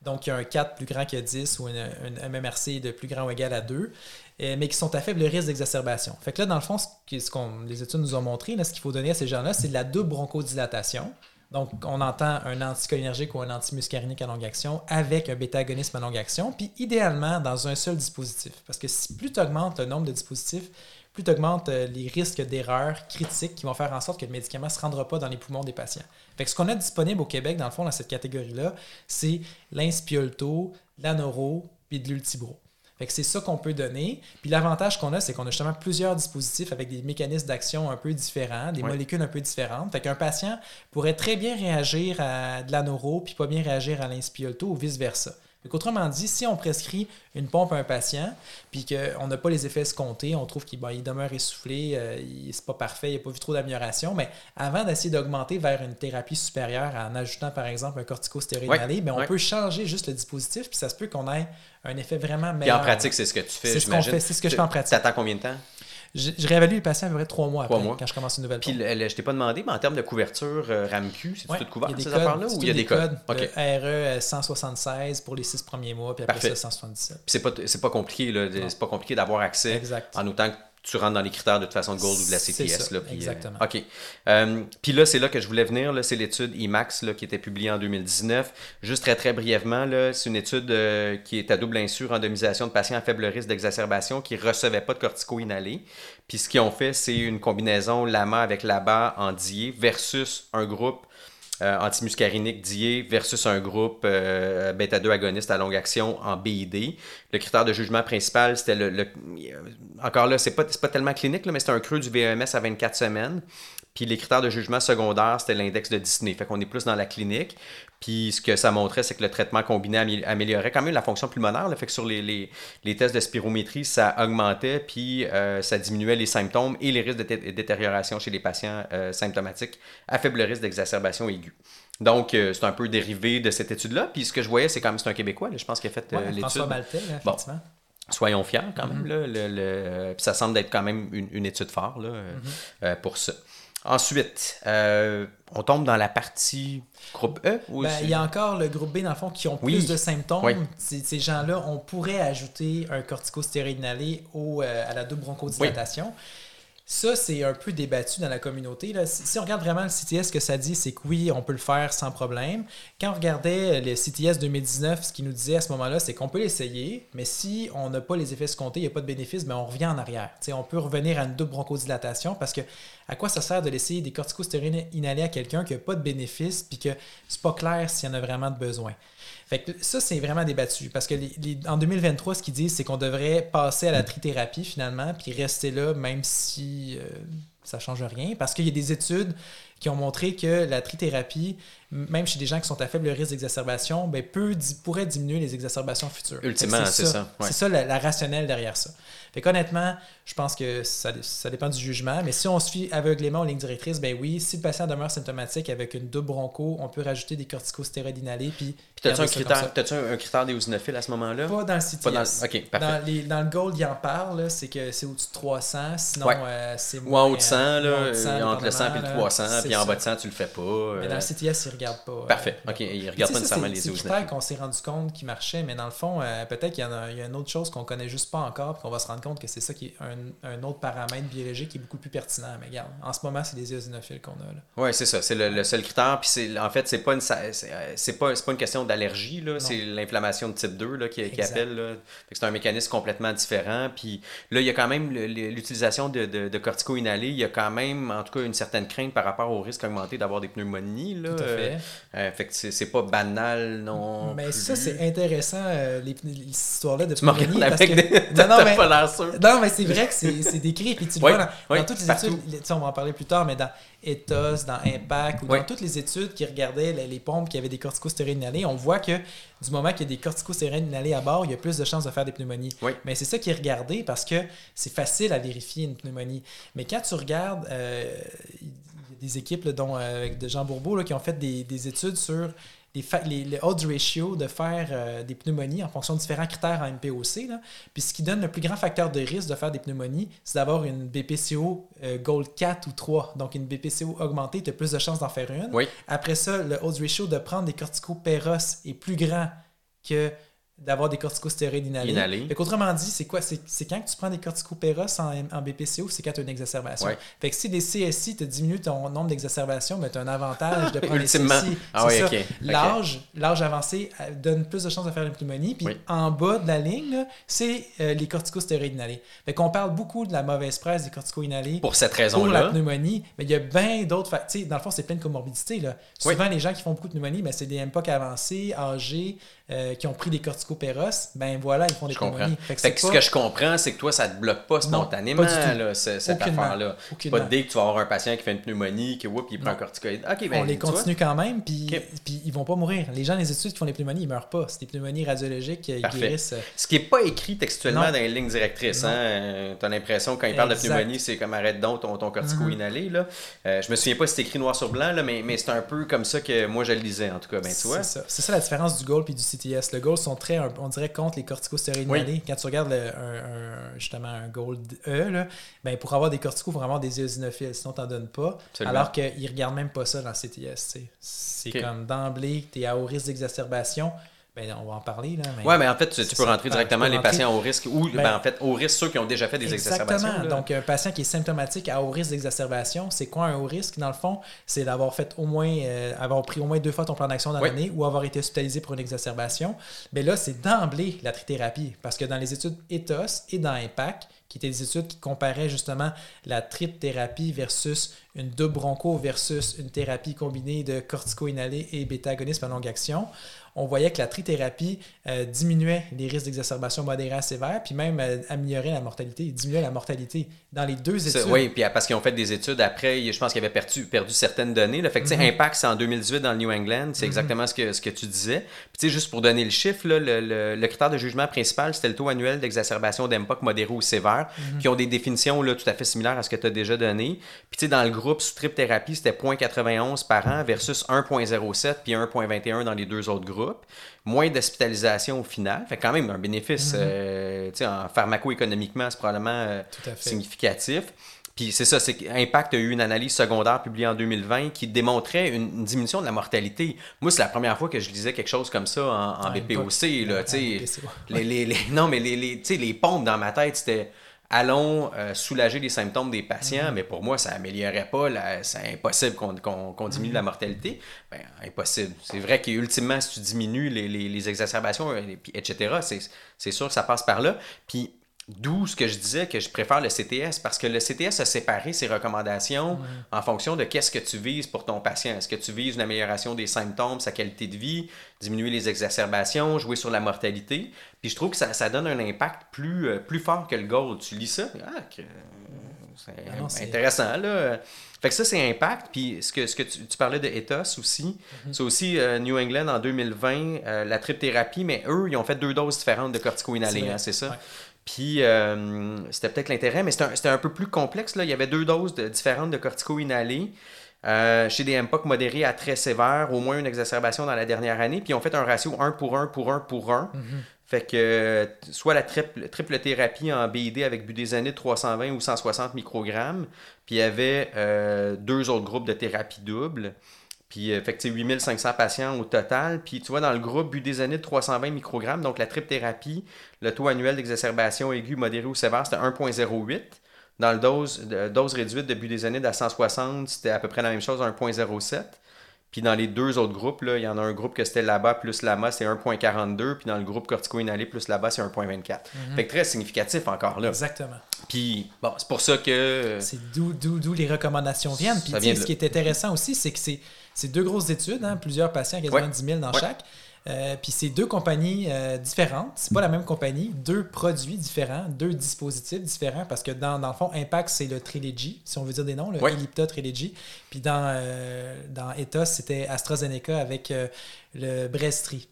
S2: Donc, il y a un 4 plus grand que 10 ou un MMRC de plus grand ou égal à 2, euh, mais qui sont à faible risque d'exacerbation. Fait que là, dans le fond, ce que les études nous ont montré, là, ce qu'il faut donner à ces gens-là, c'est de la double bronchodilatation. Donc, on entend un anticholinergique ou un antimuscarinique à longue action avec un bêta-agonisme à longue action, puis idéalement dans un seul dispositif. Parce que si plus tu augmentes le nombre de dispositifs, plus tu augmentes euh, les risques d'erreurs critiques qui vont faire en sorte que le médicament ne se rendra pas dans les poumons des patients. Fait ce qu'on a disponible au Québec, dans le fond, dans cette catégorie-là, c'est l'inspiolto, l'anoro, puis de l'ultibro. Fait que c'est ça qu'on peut donner. Puis l'avantage qu'on a, c'est qu'on a justement plusieurs dispositifs avec des mécanismes d'action un peu différents, des molécules un peu différentes. Fait qu'un patient pourrait très bien réagir à de l'anoro puis pas bien réagir à l'inspiolto ou vice-versa. Autrement dit, si on prescrit une pompe à un patient, puis qu'on n'a pas les effets escomptés, on trouve qu'il demeure essoufflé, euh, c'est pas parfait, il n'a pas vu trop d'amélioration, mais avant d'essayer d'augmenter vers une thérapie supérieure en ajoutant par exemple un corticostéroïde ouais, ben, on peut changer juste le dispositif, puis ça se peut qu'on ait un effet vraiment meilleur.
S1: Puis en pratique, c'est ce que tu fais, C'est
S2: ce qu'on fait, c'est ce que je fais en pratique. Ça
S1: attend combien de temps?
S2: Je, réévalue les patients à peu près trois mois après, quand je commence une nouvelle
S1: Puis je t'ai pas demandé, mais en termes de couverture euh, RAMQ, c'est tout couvert ces affaires-là ou il y a des, codes?
S2: codes. RE 176 pour les six premiers mois, puis après ça 177. Puis
S1: c'est pas, pas compliqué, c'est pas compliqué d'avoir accès en autant que tu rentres dans les critères de toute façon de Gold ou de la CTS. Là,
S2: puis, euh, Exactement.
S1: OK. Euh, puis là, c'est là que je voulais venir. C'est l'étude IMAX là, qui était publiée en 2019. Juste très, très brièvement, c'est une étude euh, qui est à double insure randomisation de patients à faible risque d'exacerbation qui ne recevaient pas de cortico inhalé. Puis ce qu'ils ont fait, c'est une combinaison LAMA avec LABA en DIE versus un groupe antimuscarinique DIE versus un groupe euh, bêta-2 agoniste à longue action en BID. Le critère de jugement principal, c'était le, Encore là, c'est pas, pas tellement clinique, mais c'était un creux du VMS à 24 semaines. Puis les critères de jugement secondaire, c'était l'index de Disney. Fait qu'on est plus dans la clinique. Puis ce que ça montrait, c'est que le traitement combiné améliorait quand même la fonction pulmonaire. Fait que sur les, les, tests de spirométrie, ça augmentait, puis euh, ça diminuait les symptômes et les risques de détérioration chez les patients euh, symptomatiques à faible risque d'exacerbation aiguë. Donc, euh, c'est un peu dérivé de cette étude-là. Puis ce que je voyais, c'est quand même c'est un Québécois, je pense qu'il a fait l'étude.
S2: François Maltais, effectivement.
S1: soyons fiers quand même. Mm-hmm. là, le, Puis ça semble être quand même une, étude forte là, mm-hmm. pour ça. Ensuite, euh, on tombe dans la partie groupe E
S2: ben, Il y a encore le groupe B, dans le fond, qui ont plus de symptômes. Ces, gens-là, on pourrait ajouter un corticostéroïde inhalé au, euh, à la double bronchodilatation. Ça, c'est un peu débattu dans la communauté. Si, on regarde vraiment le CTS, ce que ça dit, c'est que oui, on peut le faire sans problème. Quand on regardait le CTS 2019, ce qu'il nous disait à ce moment-là, c'est qu'on peut l'essayer, mais si on n'a pas les effets escomptés, il n'y a pas de bénéfice, mais ben, on revient en arrière. on peut revenir à une double bronchodilatation parce que à quoi ça sert de laisser des corticostéroïdes inhalés à quelqu'un qui n'a pas de bénéfice puis que c'est pas clair s'il y en a vraiment de besoin? Fait que ça, c'est vraiment débattu. Parce que en 2023, ce qu'ils disent, c'est qu'on devrait passer à la trithérapie finalement, puis rester là, même si euh, ça ne change rien. Parce qu'il y a des études qui ont montré que la trithérapie, même chez des gens qui sont à faible risque d'exacerbation, ben, pourrait diminuer les exacerbations futures.
S1: Ultimement, c'est ça.
S2: C'est ça, la, rationnelle derrière ça. Fait qu'honnêtement, je pense que ça, ça, dépend du jugement, mais si on suit aveuglément aux lignes directrices, ben oui, si le patient demeure symptomatique avec une double broncho, on peut rajouter des corticostéroïdes inhalés. Puis,
S1: puis as-tu un, critère, as un, un critère d'éosinophiles à ce moment-là?
S2: Pas dans le CTS. Pas dans. Dans, les, dans, le Gold, il en parle, c'est que c'est au-dessus de 300, sinon euh, c'est
S1: moins... Ou en haut de 100, là, euh, entre le 100 et le 300, puis en bas de 100, tu le fais pas.
S2: Mais dans le euh. CTS, ne regarde pas.
S1: Parfait, OK, il ne regarde pas nécessairement les
S2: éosinophiles. C'est qu'on s'est rendu compte qui marchait, mais dans le fond, peut-être qu'il y, a, y a une autre chose qu'on connaît juste pas encore, puis qu'on va se rendre compte que c'est ça qui est un, autre paramètre biologique qui est beaucoup plus pertinent. Mais regarde, en ce moment, c'est les eosinophiles qu'on a.
S1: Oui, c'est ça. C'est le, seul critère. Puis en fait, c'est pas une c'est pas, pas une question d'allergie. C'est l'inflammation de type 2 là, qui, appelle. C'est un mécanisme complètement différent. Puis là, il y a quand même l'utilisation de, de, de cortico inhalés. Il y a quand même, en tout cas, une certaine crainte par rapport au risque augmenté d'avoir des pneumonies. Là. Tout à fait. Euh, fait que c'est pas banal non
S2: Mais ça, c'est intéressant, euh, les, histoires-là de
S1: pneumonies. Parce que... [laughs] non,
S2: non, mais... pas Non, mais c'est vrai que c'est décrit. Puis tu le vois dans, toutes les études, on va en parler plus tard, mais dans Ethos, dans Impact, ou dans toutes les études qui regardaient les, pompes qui avaient des corticostéroïdes inhalés, on voit que du moment qu'il y a des corticostéroïdes inhalés à bord, il y a plus de chances de faire des pneumonies. Mais c'est ça qui est regardé parce que c'est facile à vérifier une pneumonie. Mais quand tu regardes, euh, des équipes dont, euh, avec de Jean Bourbeau qui ont fait des, des études sur les, les, odds ratio de faire euh, des pneumonies en fonction de différents critères en MPOC. Puis ce qui donne le plus grand facteur de risque de faire des pneumonies, c'est d'avoir une BPCO euh, Gold 4 ou 3. Donc une BPCO augmentée, tu as plus de chances d'en faire une. Après ça, le odds ratio de prendre des corticopéros est plus grand que d'avoir des corticostéroïdes inhalés. Inhalés. Autrement dit, c'est quoi? C'est quand tu prends des corticopéros en, en BPCO, c'est quand tu as une exacerbation. Fait que si des CSI te diminuent ton nombre d'exacerbations, ben, tu as un avantage de prendre des CSI.
S1: Ah oui,
S2: L'âge, avancé euh, donne plus de chances de faire une pneumonie. Puis en bas de la ligne, c'est euh, les corticostéroïdes inhalés. Fait qu'on parle beaucoup de la mauvaise presse des cortico inhalés.
S1: Pour cette raison-là.
S2: Pour la pneumonie. Mais il y a bien d'autres facteurs. Dans le fond, c'est plein de comorbidités. Là. Souvent, les gens qui font beaucoup de pneumonie, ben, c'est des MPOC avancés, âgés, euh, qui ont pris des corticopéros, ben voilà, ils font des pneumonies.
S1: Fait que, ce que je comprends, c'est que toi, ça te bloque pas spontanément, là, cette affaire-là. Pas dès que tu vas avoir un patient qui fait une pneumonie, qui whoop, il prend un corticoïde.
S2: ben, On les continue quand même, puis, puis ils vont pas mourir. Les gens les études qui font les pneumonies, ils meurent pas. C'est des pneumonies radiologiques qui guérissent. Euh,
S1: ce qui n'est pas écrit textuellement dans les lignes directrices. Hein? Tu as l'impression quand ils parlent de pneumonie, c'est comme arrête donc ton, ton cortico mm-hmm. inhalé. Là. Euh, je me souviens pas si c'est écrit noir sur blanc, là, mais, mais c'est un peu comme ça que moi je le lisais, en tout cas. Ben.
S2: C'est ça. ça la différence du goal puis du CTS. Le goal sont très, on dirait, contre les corticostéroïdes inhalés. Quand tu regardes un, justement un Gold E, là, ben, pour avoir des corticos, il faut avoir des eosinophiles, sinon tu n'en donnes pas. Alors qu'ils ne regardent même pas ça dans le CTS. C'est comme d'emblée, tu es à haut risque d'exacerbation. Ben, on va en parler. Là,
S1: mais ouais, mais en fait, tu, peux rentrer directement les patients au risque ou ben, ben, en fait, au risque ceux qui ont déjà fait des exacerbations.
S2: Exactement. Donc, un patient qui est symptomatique à haut risque d'exacerbation, c'est quoi un haut risque? Dans le fond C'est d'avoir fait au moins, euh, avoir pris au moins deux fois ton plan d'action dans l'année ou avoir été hospitalisé pour une exacerbation. Mais là, c'est d'emblée la trithérapie parce que dans les études ETHOS et dans IMPACT, qui étaient des études qui comparaient justement la trithérapie versus une double broncho versus une thérapie combinée de cortico-inhalés et bêta-agonisme à longue action on voyait que la trithérapie euh, diminuait les risques d'exacerbation modérée à sévère, puis même euh, améliorait la mortalité, diminuait la mortalité dans les deux études.
S1: Oui, puis parce qu'ils ont fait des études après, je pense qu'ils avaient perdu, perdu certaines données. Là. Fait que, mm Impact, c'est en 2018 dans le New England, c'est mhm. exactement ce, que, ce que tu disais. Puis juste pour donner le chiffre, là, le, critère de jugement principal, c'était le taux annuel d'exacerbation d'MPOC modéré ou sévère, mhm. qui ont des définitions là, tout à fait similaires à ce que tu as déjà donné. Puis dans le groupe sous trip thérapie, c'était 0.91 par an versus 1.07 puis 1.21 dans les deux autres groupes moins d'hospitalisation au final. Fait quand même un bénéfice euh, en pharmaco-économiquement, c'est probablement euh, significatif. Puis c'est ça, c'est qu'Impact a eu une analyse secondaire publiée en 2020 qui démontrait une, diminution de la mortalité. Moi, c'est la première fois que je lisais quelque chose comme ça en, BPOC. Là, les, les, non, mais les, les, les pompes dans ma tête, c'était allons euh, soulager les symptômes des patients,
S2: Mhm.
S1: mais pour moi, ça améliorerait pas, c'est impossible qu'on qu'on- qu'on diminue
S2: Mhm.
S1: la mortalité. Ben, impossible. C'est vrai qu'ultimement, si tu diminues les, les- les exacerbations, et puis etc., c'est- c'est sûr que ça passe par là. Puis d'où ce que je disais que je préfère le CTS, parce que le CTS a séparé ses recommandations en fonction de qu'est-ce que tu vises pour ton patient. Est-ce que tu vises une amélioration des symptômes, sa qualité de vie, diminuer les exacerbations, jouer sur la mortalité? Puis je trouve que ça, ça donne un impact plus, euh, plus fort que le gold. Tu lis ça, ah, c'est
S2: Ah c'est-
S1: intéressant. Là. Fait que ça, c'est impact. Puis ce que, ce que tu, tu parlais de Ethos aussi,
S2: Mhm.
S1: c'est aussi euh, New England en 2020, euh, la tripthérapie, mais eux, ils ont fait deux doses différentes de corticoïnalé, hein, c'est ça?
S2: Ouais.
S1: Puis euh, c'était peut-être l'intérêt, mais c'était un, un peu plus complexe. Là. Il y avait deux doses de- différentes de cortico inhalés. euh, chez des MPOC modérés à très sévères, au moins une exacerbation dans la dernière année, puis ils ont fait un ratio 1 pour 1 pour 1 pour 1.
S2: Mhm.
S1: Fait que euh, soit la triple, triple thérapie en BID avec budesonide 320 ou 160 microgrammes, puis il y avait euh, deux autres groupes de thérapie double. Puis, fait que, tu sais, 8500 patients au total. Puis, tu vois, dans le groupe budesonide 320 microgrammes, donc la triple thérapie, le taux annuel d'exacerbation aiguë, modérée ou sévère, c'était 1,08. Dans le dose, de- dose réduite de budesonide à 160, c'était à peu près la même chose, 1,07. Puis dans les deux autres groupes, là, il y en a un groupe que c'était là-bas plus là-bas, c'est 1.42. Puis dans le groupe cortico-inhalé plus là-bas, c'est 1.24. Fait que très significatif encore là.
S2: Exactement.
S1: Puis bon, c'est pour ça que.
S2: C'est d'où, d'où, d'où les recommandations viennent. Puis
S1: vient de
S2: ce qui est intéressant aussi, c'est que c'est, c'est deux grosses études, hein, plusieurs patients, quasiment
S1: Ouais.
S2: 10 000 dans
S1: Ouais.
S2: chaque. Euh, puis c'est deux compagnies euh, différentes. C'est pas la même compagnie. Deux produits différents, deux dispositifs différents. Parce que dans, dans le fond, Impact, c'est le Trilogy, si on veut dire des noms, le. Ellipta Trilogy. Puis dans, euh, dans Ethos, c'était AstraZeneca avec euh, le Brestri.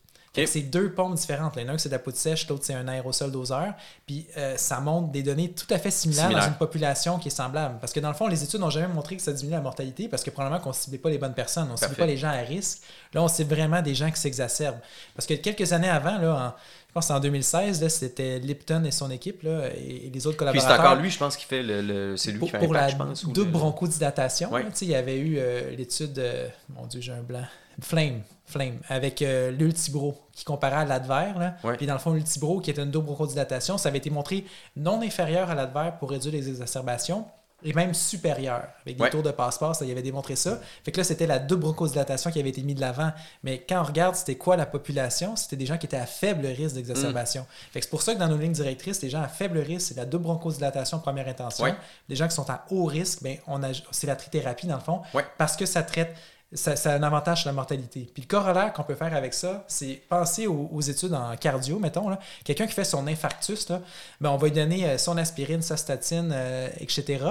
S2: C'est deux pompes différentes. L'un, c'est de la poudre sèche, l'autre, c'est un aérosol doseur. Puis euh, ça montre des données tout à fait similaires
S1: Similaire.
S2: dans une population qui est semblable. Parce que dans le fond, les études n'ont jamais montré que ça diminue la mortalité parce que probablement qu'on ne ciblait pas les bonnes personnes. On ne ciblait pas les gens à risque. Là, on cible vraiment des gens qui s'exacerbent. Parce que quelques années avant, là, en- je pense en 2016, là, c'était Lipton et son équipe là, et, et les autres
S1: Puis c'est
S2: collaborateurs.
S1: encore lui, je pense, qui fait le. le- c'est lui
S2: pour,
S1: qui fait
S2: pour
S1: Impact,
S2: la
S1: je pense. ou
S2: double
S1: le-
S2: bronchodilatation,
S1: Ouais.
S2: là, il y avait eu euh, l'étude, euh, mon Dieu, j'ai un blanc, Flame, Flame, avec euh, l'Ultibro qui comparait à l'Adver. là.
S1: Ouais.
S2: Puis dans le fond, l'Ultibro, qui était une double bronchodilatation, ça avait été montré non inférieur à l'Adver pour réduire les exacerbations et même supérieur. Avec des
S1: Ouais.
S2: tours de passeport, ça y avait démontré ça. Fait que là, c'était la double bronchodilatation qui avait été mise de l'avant. Mais quand on regarde, c'était quoi la population? C'était des gens qui étaient à faible risque d'exacerbation.
S1: Mm.
S2: Fait que c'est pour ça que dans nos lignes directrices, les gens à faible risque, c'est la double bronchodilatation première intention.
S1: Ouais.
S2: Les gens qui sont à haut risque, ben, on a, c'est la trithérapie dans le fond,
S1: Ouais.
S2: parce que ça traite, ça, ça a un avantage sur la mortalité. Puis le corollaire qu'on peut faire avec ça, c'est penser aux, aux études en cardio, mettons. là. Quelqu'un qui fait son infarctus, là, ben, on va lui donner euh, son aspirine, sa statine, euh, etc.,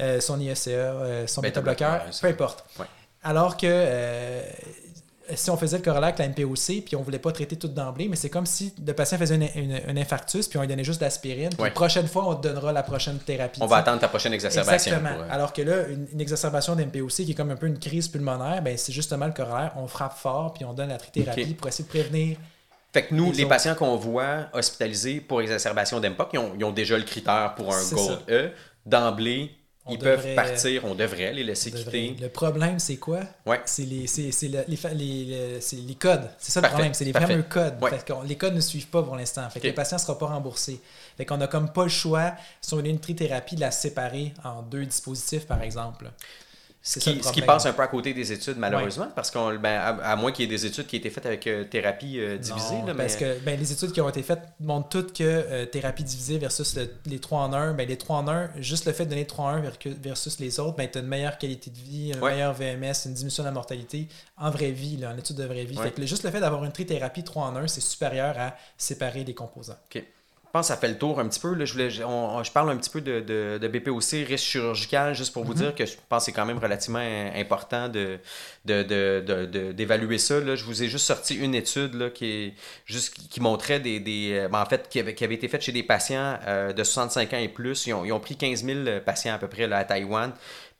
S2: euh, son IECA, euh, son
S1: Bêta-bloqueur,
S2: bêta-bloqueur, peu importe.
S1: Ouais.
S2: Alors que si on faisait le corollaire avec la MPOC, puis on voulait pas traiter tout d'emblée, mais c'est comme si le patient faisait une- une- un infarctus, puis on lui donnait juste de l'aspirine, puis
S1: Ouais.
S2: la prochaine fois, on te donnera la prochaine thérapie.
S1: On va attendre ta prochaine exacerbation.
S2: Exactement.
S1: pour, euh,
S2: Alors que là, une, une exacerbation d'MPOC qui est comme un peu une crise pulmonaire, ben c'est justement le corollaire. On frappe fort, puis on donne la trithérapie pour essayer de prévenir.
S1: Fait que nous,
S2: Les
S1: patients qu'on voit hospitalisés pour exacerbation d'MPOC, ils ont, ils ont déjà le critère pour un Gold E. D'emblée,
S2: On
S1: ils peuvent partir, on devrait les laisser
S2: devrait-
S1: quitter.
S2: Le problème, c'est quoi?
S1: Ouais.
S2: C'est les, c'est, c'est le- les, les, les- codes. C'est ça le problème. C'est les
S1: parfait.
S2: fameux codes.
S1: Ouais.
S2: Fait les codes ne suivent pas pour l'instant. Fait que le patient ne sera pas remboursé. Fait qu'on a comme pas le choix, si on a une trithérapie, de la séparer en deux dispositifs, par exemple.
S1: Ce qui, ce qui passe un peu à côté des études, malheureusement, parce qu'on ben, à, à moins qu'il y ait des études qui aient été faites avec euh, thérapie euh, divisée.
S2: Non,
S1: là, mais...
S2: Parce que ben, les études qui ont été faites montrent toutes que euh, thérapie divisée versus le- les 3 en 1, ben, les 3 en 1, juste le fait de donner 3 en 1 vercu- versus les autres, ben, tu as une meilleure qualité de vie, un
S1: Ouais.
S2: meilleur VMS, une diminution de la mortalité en vraie vie, là, en étude de vraie vie.
S1: Ouais.
S2: Fait que juste le fait d'avoir une trithérapie 3 en 1, c'est supérieur à séparer les composants.
S1: Je pense que ça fait le tour un petit peu. Là. Je, voulais, je- on- je parle un petit peu de, de, de BPOC, risque chirurgical, juste pour vous
S2: Mhm.
S1: dire que je pense que c'est quand même relativement important de, d'évaluer ça. Là. Je vous ai juste sorti une étude là, qui, est juste, qui montrait des. des euh, ben, en fait, qui avait, qui avait été faite chez des patients euh, de 65 ans et plus. Ils ont, ils ont pris 15 000 patients à peu près là, à Taïwan.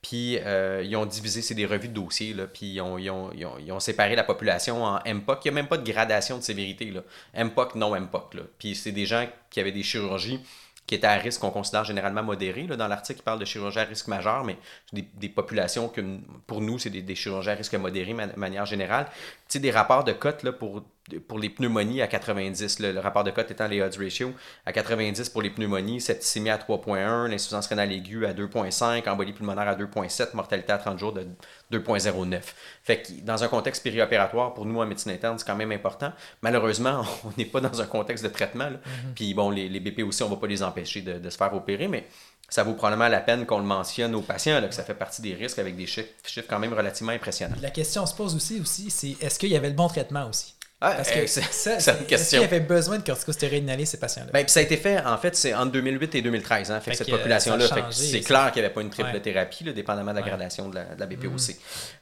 S1: Puis euh, ils ont divisé, c'est des revues de dossiers, là, puis ils ont, ils, ont, ils, ont, séparé la population en MPOC. Il n'y a même pas de gradation de sévérité. Là. MPOC, non MPOC. Là. Puis c'est des gens qui avaient des chirurgies qui étaient à risque qu'on considère généralement modérées. Là. Dans l'article, il parle de chirurgie à risque majeur, mais des, des populations que pour nous, c'est des, chirurgies à risque modéré de manière générale. Tu sais, des rapports de cotes pour pour les pneumonies à 90, le, rapport de cote étant les odds ratio, à 90 pour les pneumonies, septicémie à 3.1, l'insuffisance rénale aiguë à 2.5, embolie pulmonaire à 2.7, mortalité à 30 jours de 2.09. Fait que dans un contexte périopératoire, pour nous en médecine interne, c'est quand même important. Malheureusement, [laughs] on n'est pas dans un contexte de traitement. Mm-hmm. Puis bon, les, les, BP aussi, on ne va pas les empêcher de, de se faire opérer, mais ça vaut probablement la peine qu'on le mentionne aux patients, que ça fait partie des risques avec des chiffres, chiffres quand même relativement impressionnants.
S2: La question se pose aussi, aussi c'est est-ce qu'il y avait le bon traitement aussi?
S1: Ah, Parce que c'est une question.
S2: Est-ce qu'il y avait besoin de corticostéroïdes inhalés, ces patients-là?
S1: Ben, ça a été fait, en fait, c'est entre 2008 et 2013. Hein, fait, cette population-là. C'est clair qu'il n'y avait pas une triple thérapie, dépendamment de la gradation de la, BPOC. Mm.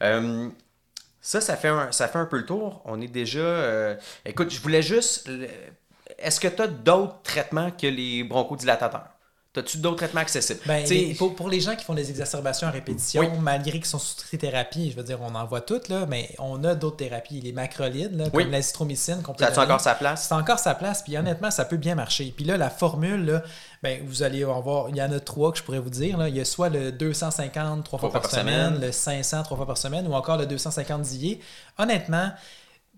S1: Euh, ça, ça fait, un, ça fait un peu le tour. On est déjà. Euh, écoute, je voulais juste. Est-ce que tu as d'autres traitements que les bronchodilatateurs? As-tu d'autres traitements accessibles?
S2: Ben, pour, pour, les gens qui font des exacerbations à répétition, malgré qu'ils sont sous thérapie, je veux dire, on en voit toutes, là, mais on a d'autres thérapies. Les macrolides, là, comme l'azithromycine qu'on peut.
S1: Ça a encore sa place?
S2: C'est encore sa place, puis honnêtement, ça peut bien marcher. Puis là, la formule, là, ben, vous allez en voir, il y en a trois que je pourrais vous dire. Là. Il y a soit le 250 trois fois, par, semaine, le 500 trois fois par semaine, ou encore le 250 dié. Honnêtement,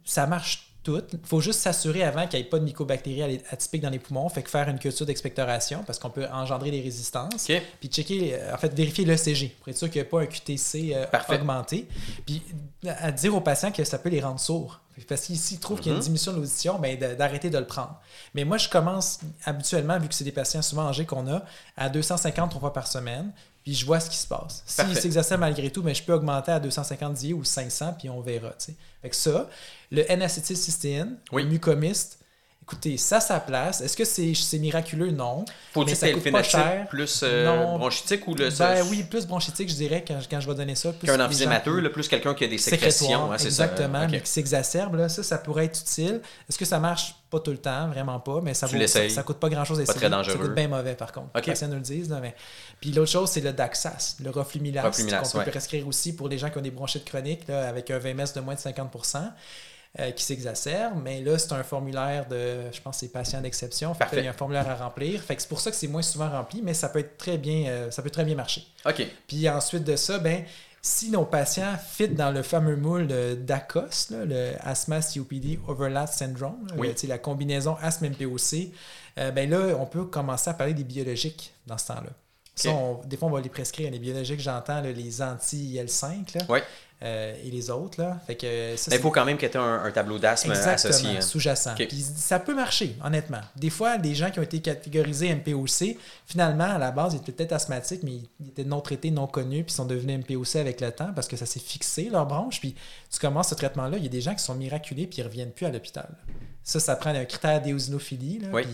S2: ça marche il faut juste s'assurer avant qu'il n'y ait pas de mycobactéries atypiques dans les poumons. Fait que faire une culture d'expectoration parce qu'on peut engendrer des résistances. Puis checker, en fait, vérifier l'ECG pour être sûr qu'il n'y a pas un QTC euh, augmenté. Puis à dire aux patients que ça peut les rendre sourds. Parce qu'ils trouvent qu'il y a une mm-hmm. diminution de l'audition, ben, d'arrêter de le prendre. Mais moi, je commence habituellement, vu que c'est des patients souvent âgés qu'on a, à 250 fois par semaine puis je vois ce qui se passe. S'il s'exerce malgré tout, mais je peux augmenter à 250 dié ou 500, puis on verra. Fait que ça, le N-acétylcystéine, le mucomiste, Écoutez, ça, sa place. Est-ce que c'est miraculeux? Non.
S1: Faut-il ça coûte pas cher. plus euh, bronchitique ou le...
S2: Ben oui, plus bronchitique, je dirais, quand, quand je vais donner ça.
S1: Qu'un emphysémateux, plus quelqu'un qui a des sécrétions.
S2: Hein, exactement, mais qui s'exacerbe. Là, ça, ça pourrait être utile. Est-ce que ça marche? Pas tout le temps, vraiment pas, mais ça, vaut, ça, coûte pas grand-chose
S1: à Pas très dangereux.
S2: Ça coûte bien mauvais, par contre. Les patients nous le disent. mais... Puis l'autre chose, c'est le Daxas, le Roflumilast, qu'on peut prescrire aussi pour les gens qui ont des bronchites chroniques, là, avec un VMS de moins de 50 euh, qui s'exacerbe, mais là, c'est un formulaire de, je pense, c'est patient d'exception. Fait il y a un formulaire à remplir. Fait que c'est pour ça que c'est moins souvent rempli, mais ça peut être très bien, euh, ça peut très bien marcher.
S1: OK.
S2: Puis ensuite de ça, ben, si nos patients fit dans le fameux moule d'ACOS, le Asthma COPD Overlap Syndrome, la combinaison asthme-MPOC, euh, ben là, on peut commencer à parler des biologiques dans ce temps-là. des fois, on va les prescrire. Les biologiques, j'entends les anti-IL5.
S1: Oui.
S2: Euh, et les autres. Là. Fait que
S1: ça, il faut quand même que tu aies un, tableau d'asthme associé.
S2: Hein. sous-jacent. ça peut marcher, honnêtement. Des fois, les gens qui ont été catégorisés MPOC, finalement, à la base, ils étaient peut-être asthmatiques, mais ils étaient non traités, non connus, puis sont devenus MPOC avec le temps parce que ça s'est fixé, leur branche. Puis tu commences ce traitement-là, il y a des gens qui sont miraculés, puis ils ne reviennent plus à l'hôpital. Ça, ça prend un critère d'éosinophilie. Oui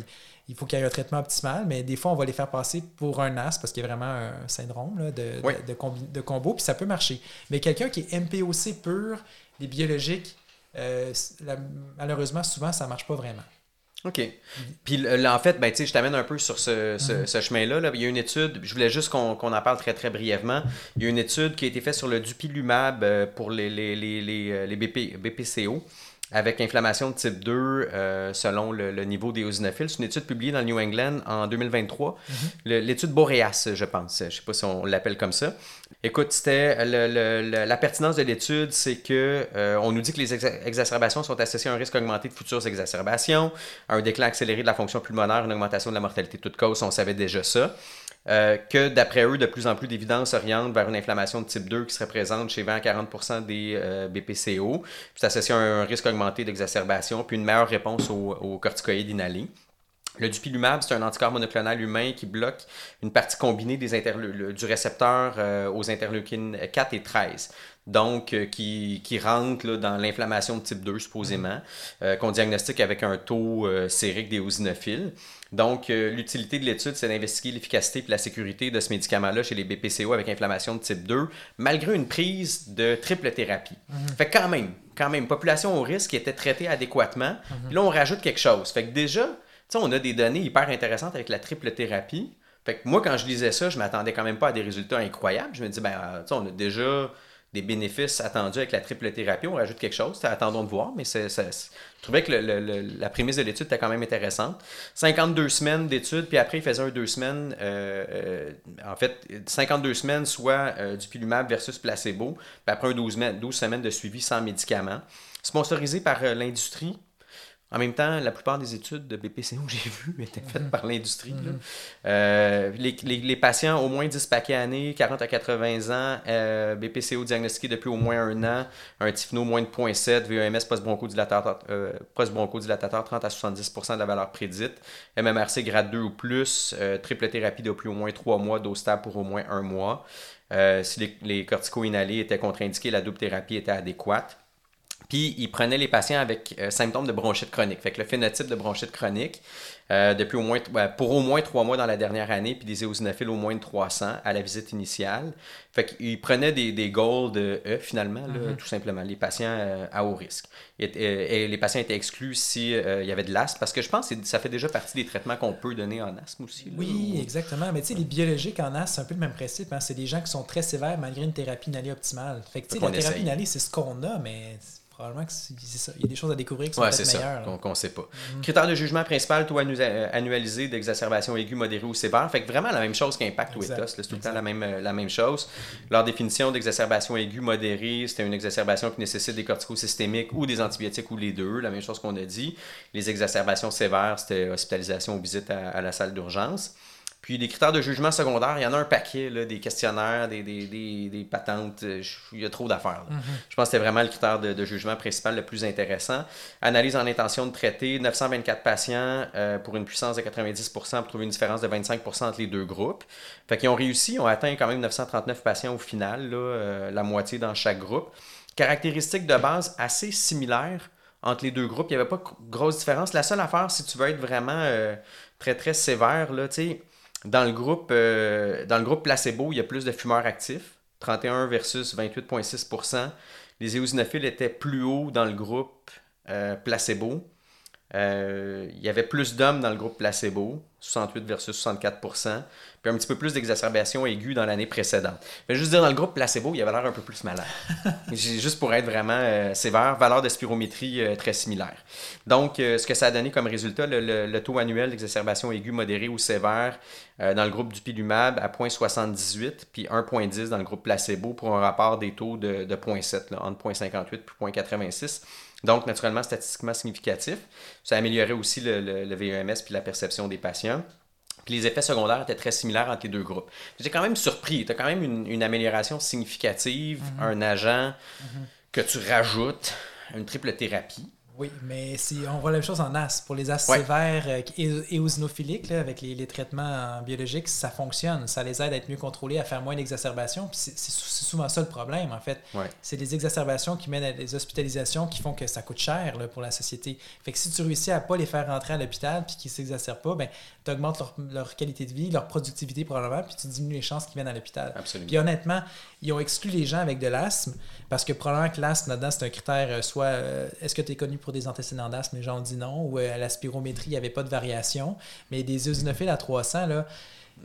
S2: il faut qu'il y ait un traitement optimal, mais des fois, on va les faire passer pour un as parce qu'il y a vraiment un syndrome de, de, combo, puis ça peut marcher. Mais quelqu'un qui est MPOC pur, les biologiques, euh, malheureusement, souvent, ça ne marche pas vraiment.
S1: OK. Puis là, en fait, ben, je t'amène un peu sur ce, mm-hmm. chemin-là. Il y a une étude, je voulais juste qu'on en parle très très brièvement. Il y a une étude qui a été faite sur le dupilumab euh, pour les, les, les, les, les BP, BPCO avec inflammation de type 2 euh, selon le, niveau des eosinophiles. C'est une étude publiée dans le New England en 2023. Mhm. L'étude Boreas, je pense. Je ne sais pas si on l'appelle comme ça. Écoute, c'était la pertinence de l'étude, c'est que euh, on nous dit que les exacerbations sont associées à un risque augmenté de futures exacerbations, à un déclin accéléré de la fonction pulmonaire, une augmentation de la mortalité de toute cause. On savait déjà ça. Euh, que d'après eux, de plus en plus d'évidence oriente vers une inflammation de type 2 qui serait présente chez 20 à 40% des euh, BPCO, puis associé à un risque augmenté d'exacerbation, puis une meilleure réponse aux, corticoïdes inhalés. Le dupilumab, c'est un anticorps monoclonal humain qui bloque une partie combinée des du récepteur euh, aux interleukines 4 et 13 donc qui, rentre dans l'inflammation de type 2 supposément, qu'on diagnostique avec un taux sérique des. Donc, euh, l'utilité de l'étude, c'est d'investiguer l'efficacité et la sécurité de ce médicament-là chez les BPCO avec inflammation de type 2, malgré une prise de triple thérapie. Mhm. Fait quand même, quand même, population au risque qui était traitée adéquatement. Mhm. là, on rajoute quelque chose. Fait que déjà, on a des données hyper intéressantes avec la triple thérapie. Fait que moi, quand je lisais ça, je m'attendais quand même pas à des résultats incroyables. Je me dis, ben, euh, on a déjà des bénéfices attendus avec la triple thérapie. On rajoute quelque chose, attendons de voir, mais je trouvais que la prémisse de l'étude était quand même intéressante. 52 semaines d'études, puis après, il faisait un deux semaines, euh, euh, en fait, 52 semaines, soit euh, du pilumab versus placebo, puis après un 12, 12 semaines de suivi sans médicaments. Sponsorisé par l'industrie, En même temps, la plupart des études de BPCO que j'ai vues [laughs] étaient faites
S2: Mhm.
S1: par l'industrie. là.
S2: Mhm.
S1: Euh, les, les- les patients au moins 10 paquets années, 40 à 80 ans, euh, BPCO diagnostiqué depuis au moins un an, un TIFNO moins de 0.7, VEMS post-bronchodilatateur, euh, post-bronchodilatateur 30 à 70% de la valeur prédite, MMRC grade 2 ou plus, euh, triple thérapie depuis au moins 3 mois, dose stable pour au moins un mois. Euh, si les, les corticos inhalés étaient contre-indiqués, la double thérapie était adéquate. Puis, il prenait les patients avec euh, symptômes de bronchite chronique. Fait que le phénotype de bronchite chronique, euh, depuis au moins, ben, pour au moins trois mois dans la dernière année, puis des éosinophiles au moins de 300 à la visite initiale. Fait qu'il prenait des, des goals de E, finalement, là, tout simplement, les patients euh, à haut risque. Et, et- et les patients étaient exclus si euh, il y avait de l'asthme, parce que je pense que ça fait déjà partie des traitements qu'on peut donner en asthme aussi. là,
S2: Oui,
S1: ou-
S2: exactement. Mais tu sais, les biologiques en asthme, c'est un peu le même principe. hein. C'est des gens qui sont très sévères malgré une thérapie inhalée optimale. Fait que tu sais, la thérapie inhalée, c'est ce qu'on a, mais probablement que c'est c'est ça. Il y a des choses à découvrir qui sont
S1: Ouais,
S2: peut-être
S1: c'est ça, qu'on qu'on sait pas. Critère de jugement principal, taux annu- annualisé d'exacerbation aiguë, modérée ou sévère. Fait que vraiment la même chose qu'impact ou là, c'est tout le temps la même, euh, la même chose. Leur définition d'exacerbation aiguë modérée, c'était une exacerbation qui nécessite des corticos systémiques ou des antibiotiques ou les deux, la même chose qu'on a dit. Les exacerbations sévères, c'était hospitalisation ou visite à, à la salle d'urgence. Puis les critères de jugement secondaire, il y en a un paquet, là, des questionnaires, des, des, des, des patentes, euh, je- il y a trop d'affaires. là. Je pense que c'était vraiment le critère de, de jugement principal le plus intéressant. Analyse en intention de traiter, 924 patients euh, pour une puissance de 90% pour trouver une différence de 25% entre les deux groupes. Fait qu'ils ont réussi, ils ont atteint quand même 939 patients au final, là, euh, la moitié dans chaque groupe. Caractéristiques de base assez similaires entre les deux groupes. Il n'y avait pas de grosse différence. La seule affaire, si tu veux être vraiment euh, très très sévère, là, tu sais, dans le groupe euh, dans le groupe placebo, il y a plus de fumeurs actifs, 31 versus 28,6% Les éosinophiles étaient plus hauts dans le groupe euh, placebo. Euh, il y avait plus d'hommes dans le groupe placebo, 68 versus 64% puis un petit peu plus d'exacerbation aiguë dans l'année précédente. Je vais juste dire, dans le groupe placebo, il avait l'air un peu plus malade. [laughs] Juste pour être vraiment euh, sévère, valeur de spirométrie euh, très similaire. Donc, euh, ce que ça a donné comme résultat, le, le- le taux annuel d'exacerbation aiguë modérée ou sévère dans le groupe du pilumab à 0.78, puis 1.10 dans le groupe placebo pour un rapport des taux de, de 0.7, là, entre 0.58 et 0.86. Donc, naturellement, statistiquement significatif. Ça améliorait aussi le, le, le VEMS puis la perception des patients. Puis les effets secondaires étaient très similaires entre les deux groupes. J'étais quand même surpris. Tu as quand même une, une amélioration significative, un agent que tu rajoutes, une triple thérapie.
S2: Oui, mais si on voit la même chose en asthme. Pour les asthmes
S1: Ouais.
S2: sévères euh, et éosinophiliques, là, avec les, les traitements euh, biologiques, ça fonctionne. Ça les aide à être mieux contrôlés, à faire moins d'exacerbations. C'est c'est sou- c'est souvent ça le problème, en fait.
S1: Ouais.
S2: C'est les exacerbations qui mènent à des hospitalisations qui font que ça coûte cher là, pour la société. Fait que si tu réussis à pas les faire rentrer à l'hôpital puis qu'ils s'exacerbent pas, ben, tu augmentes leur, leur qualité de vie, leur productivité probablement, puis tu diminues les chances qu'ils viennent à l'hôpital. Puis honnêtement, ils ont exclu les gens avec de l'asthme parce que probablement que l'asthme là-dedans, c'est un critère euh, soit euh, est-ce que tu es connu pour des antécédents d'asthme Les gens ont dit non, ou euh, à la spirométrie, il n'y avait pas de variation. Mais des eosinophiles à 300, là,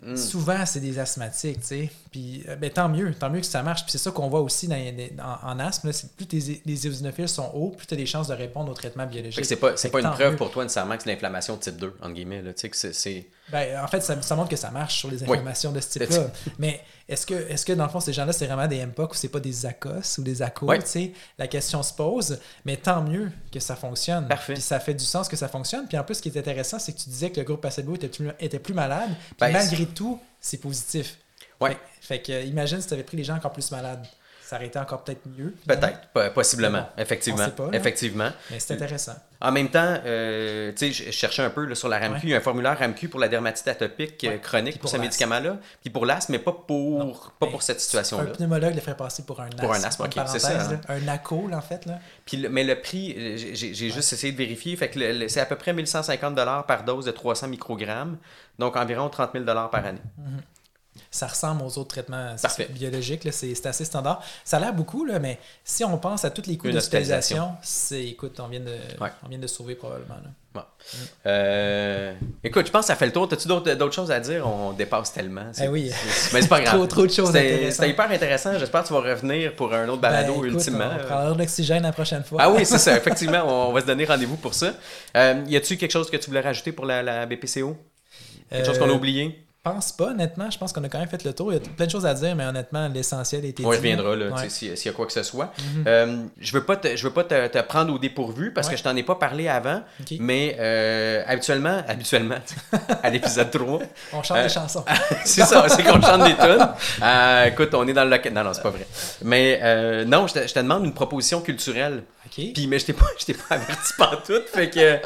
S1: Mm.
S2: souvent, c'est des asthmatiques, tu sais. Puis, euh, ben, tant mieux, tant mieux que ça marche. Puis c'est ça qu'on voit aussi dans, dans- en asthme. là, plus tes- les eosinophiles sont hauts, plus tu as des chances de répondre au traitement biologique.
S1: que c'est pas, c'est pas une preuve
S2: mieux.
S1: pour toi nécessairement que c'est l'inflammation type 2, entre guillemets. Là. Que c'est-.
S2: Ben, en fait, ça, ça montre que ça marche sur les
S1: Oui.
S2: inflammations de ce type-là. Mais est-ce que, est que, dans le fond, ces gens-là, c'est vraiment des MPOC ou c'est pas des ACOS ou des ACO? La question se pose, mais tant mieux que ça fonctionne.
S1: Parfait.
S2: Puis ça fait du sens que ça fonctionne. Puis en plus, ce qui est intéressant, c'est que tu disais que le groupe placebo était plus, était plus malade. Puis
S1: Ben,
S2: malgré tout, c'est positif.
S1: Ouais.
S2: Fait que, euh, imagine si tu avais pris les gens encore plus malades. Ça aurait été encore peut-être mieux.
S1: Peut-être, po- possiblement,
S2: bon,
S1: effectivement.
S2: pas,
S1: effectivement.
S2: Mais c'est intéressant.
S1: En même temps, euh, tu sais, je cherchais un peu là, sur la RAMQ,
S2: Ouais.
S1: il y a un formulaire RAMQ pour la dermatite atopique euh,
S2: Ouais.
S1: chronique pour,
S2: pour
S1: ce médicament-là, puis pour l'asthme, mais pas pour,
S2: Non.
S1: pas
S2: Mais
S1: pour cette
S2: Un
S1: situation-là.
S2: pneumologue le ferait passer pour un asthme.
S1: Pour un asthme, ok, c'est ça, hein.
S2: là. Un ACO, là, en fait. Là.
S1: Puis mais le prix, euh, j'ai juste essayé de vérifier, fait que c'est à peu près 1150 par dose de 300 microgrammes, donc environ 30 000 par année.
S2: Ça ressemble aux autres traitements biologiques. C'est assez standard. Ça a l'air beaucoup, là, mais si on pense à tous les coûts d'hospitalisation, c'est, écoute, on vient, de,
S1: Ouais.
S2: on vient de sauver probablement. là.
S1: Bon. Euh, écoute, je pense que ça fait le tour. As-tu d'autres choses à dire? On dépasse tellement.
S2: Eh oui.
S1: Mais c'est pas [laughs] grave.
S2: Trop- trop de choses
S1: C'était-
S2: intéressantes.
S1: C'était hyper intéressant. J'espère que tu vas revenir pour un autre balado
S2: Ben, écoute,
S1: ultimement.
S2: On prendra de l'oxygène la prochaine fois.
S1: Ah oui, c'est ça. [laughs] Effectivement, on va se donner rendez-vous pour ça. Euh, y a-tu quelque chose que tu voulais rajouter pour la, la BPCO? Quelque chose qu'on a
S2: Euh,
S1: oublié?
S2: Pense pas, honnêtement. Je pense qu'on a quand même fait le tour. Il y a plein de choses à dire, mais honnêtement, l'essentiel été
S1: On
S2: dit.
S1: là,
S2: Ouais.
S1: tu sais, s'il y a quoi que ce soit.
S2: Mhm.
S1: Euh, je veux pas te, je veux pas te, te prendre au dépourvu parce que
S2: Ouais.
S1: je t'en ai pas parlé avant, mais euh, habituellement, habituellement, [laughs] à l'épisode 3,
S2: On chante
S1: Euh,
S2: des chansons. [laughs]
S1: c'est ça, c'est qu'on chante des tunes. [laughs] Euh, écoute, on est dans le... Non, non, c'est pas vrai. Mais euh, non, je te, je te demande une proposition culturelle.
S2: OK.
S1: Puis, mais je t'ai pas, je t'ai pas averti pantoute, fait que...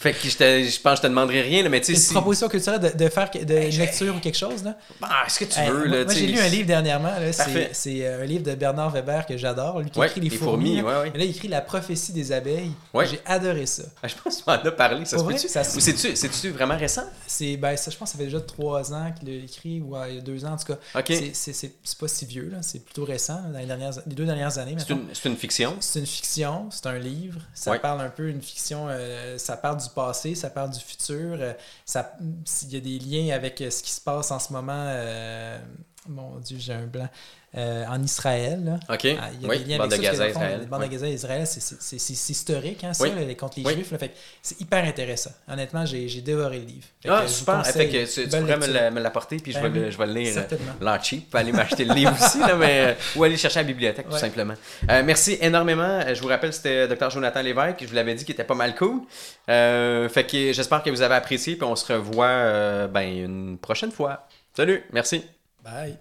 S1: Fait que je, te- je pense que je te demanderai rien, là, mais tu sais,
S2: Une
S1: si...
S2: proposition culturelle de, de faire de
S1: j'ai-
S2: lecture ou quelque chose, là?
S1: Ah, est-ce que tu
S2: Hey,
S1: veux,
S2: moi,
S1: là,
S2: moi,
S1: tu
S2: j'ai lu un livre dernièrement. C'est euh, un livre de Bernard Weber que j'adore. Lui qui
S1: Ouais,
S2: écrit Les,
S1: Les
S2: fourmis.
S1: fourmis,
S2: là.
S1: ouais, ouais.
S2: Et là, il écrit La prophétie des abeilles. J'ai adoré ça.
S1: Ah, je pense que tu m'en as parlé, ça se
S2: Pour
S1: peut-tu? Ou c'est-tu c'est-tu vraiment récent?
S2: C'est, ben, ça, je pense que ça fait déjà trois ans qu'il l'a écrit, ou il y a deux ans en tout cas.
S1: OK.
S2: C'est- pas si vieux, là. c'est plutôt récent, dans les, dernières, les deux dernières années.
S1: C'est une, une fiction?
S2: C'est une fiction, c'est un livre. Ça parle un peu une fiction. euh, ça parle du passé, ça parle du futur. euh, ça, y a des liens avec euh, ce qui se passe en ce moment. euh, mon Dieu, j'ai un blanc. Euh, en Israël. Là.
S1: OK.
S2: Ah, Il y a
S1: oui,
S2: des liens
S1: bande de
S2: avec ça.
S1: Gaza,
S2: fond,
S1: Israël.
S2: les bandes
S1: Oui.
S2: de Gaza Israël, c'est- historique, hein, ça,
S1: Oui.
S2: là, les- contre les. Juifs. là. Fait c'est hyper intéressant. Honnêtement, j'ai dévoré le livre. Fait
S1: Ah,
S2: que
S1: super. Ah. Fait que tu, pourrais me l'apporter, puis je,
S2: Ben
S1: vais le, je vais le lire. euh,
S2: Certainement.
S1: l'en cheap, aller m'acheter le livre aussi, là, mais, euh, ou aller le chercher à la bibliothèque, tout simplement. Euh, merci énormément. Je vous rappelle, c'était Dr. Jonathan Lévesque. Je vous l'avais dit qu'il était pas mal cool. Euh, fait que j'espère que vous avez apprécié, puis on se revoit ben, une prochaine fois. Salut, merci.
S2: Bye.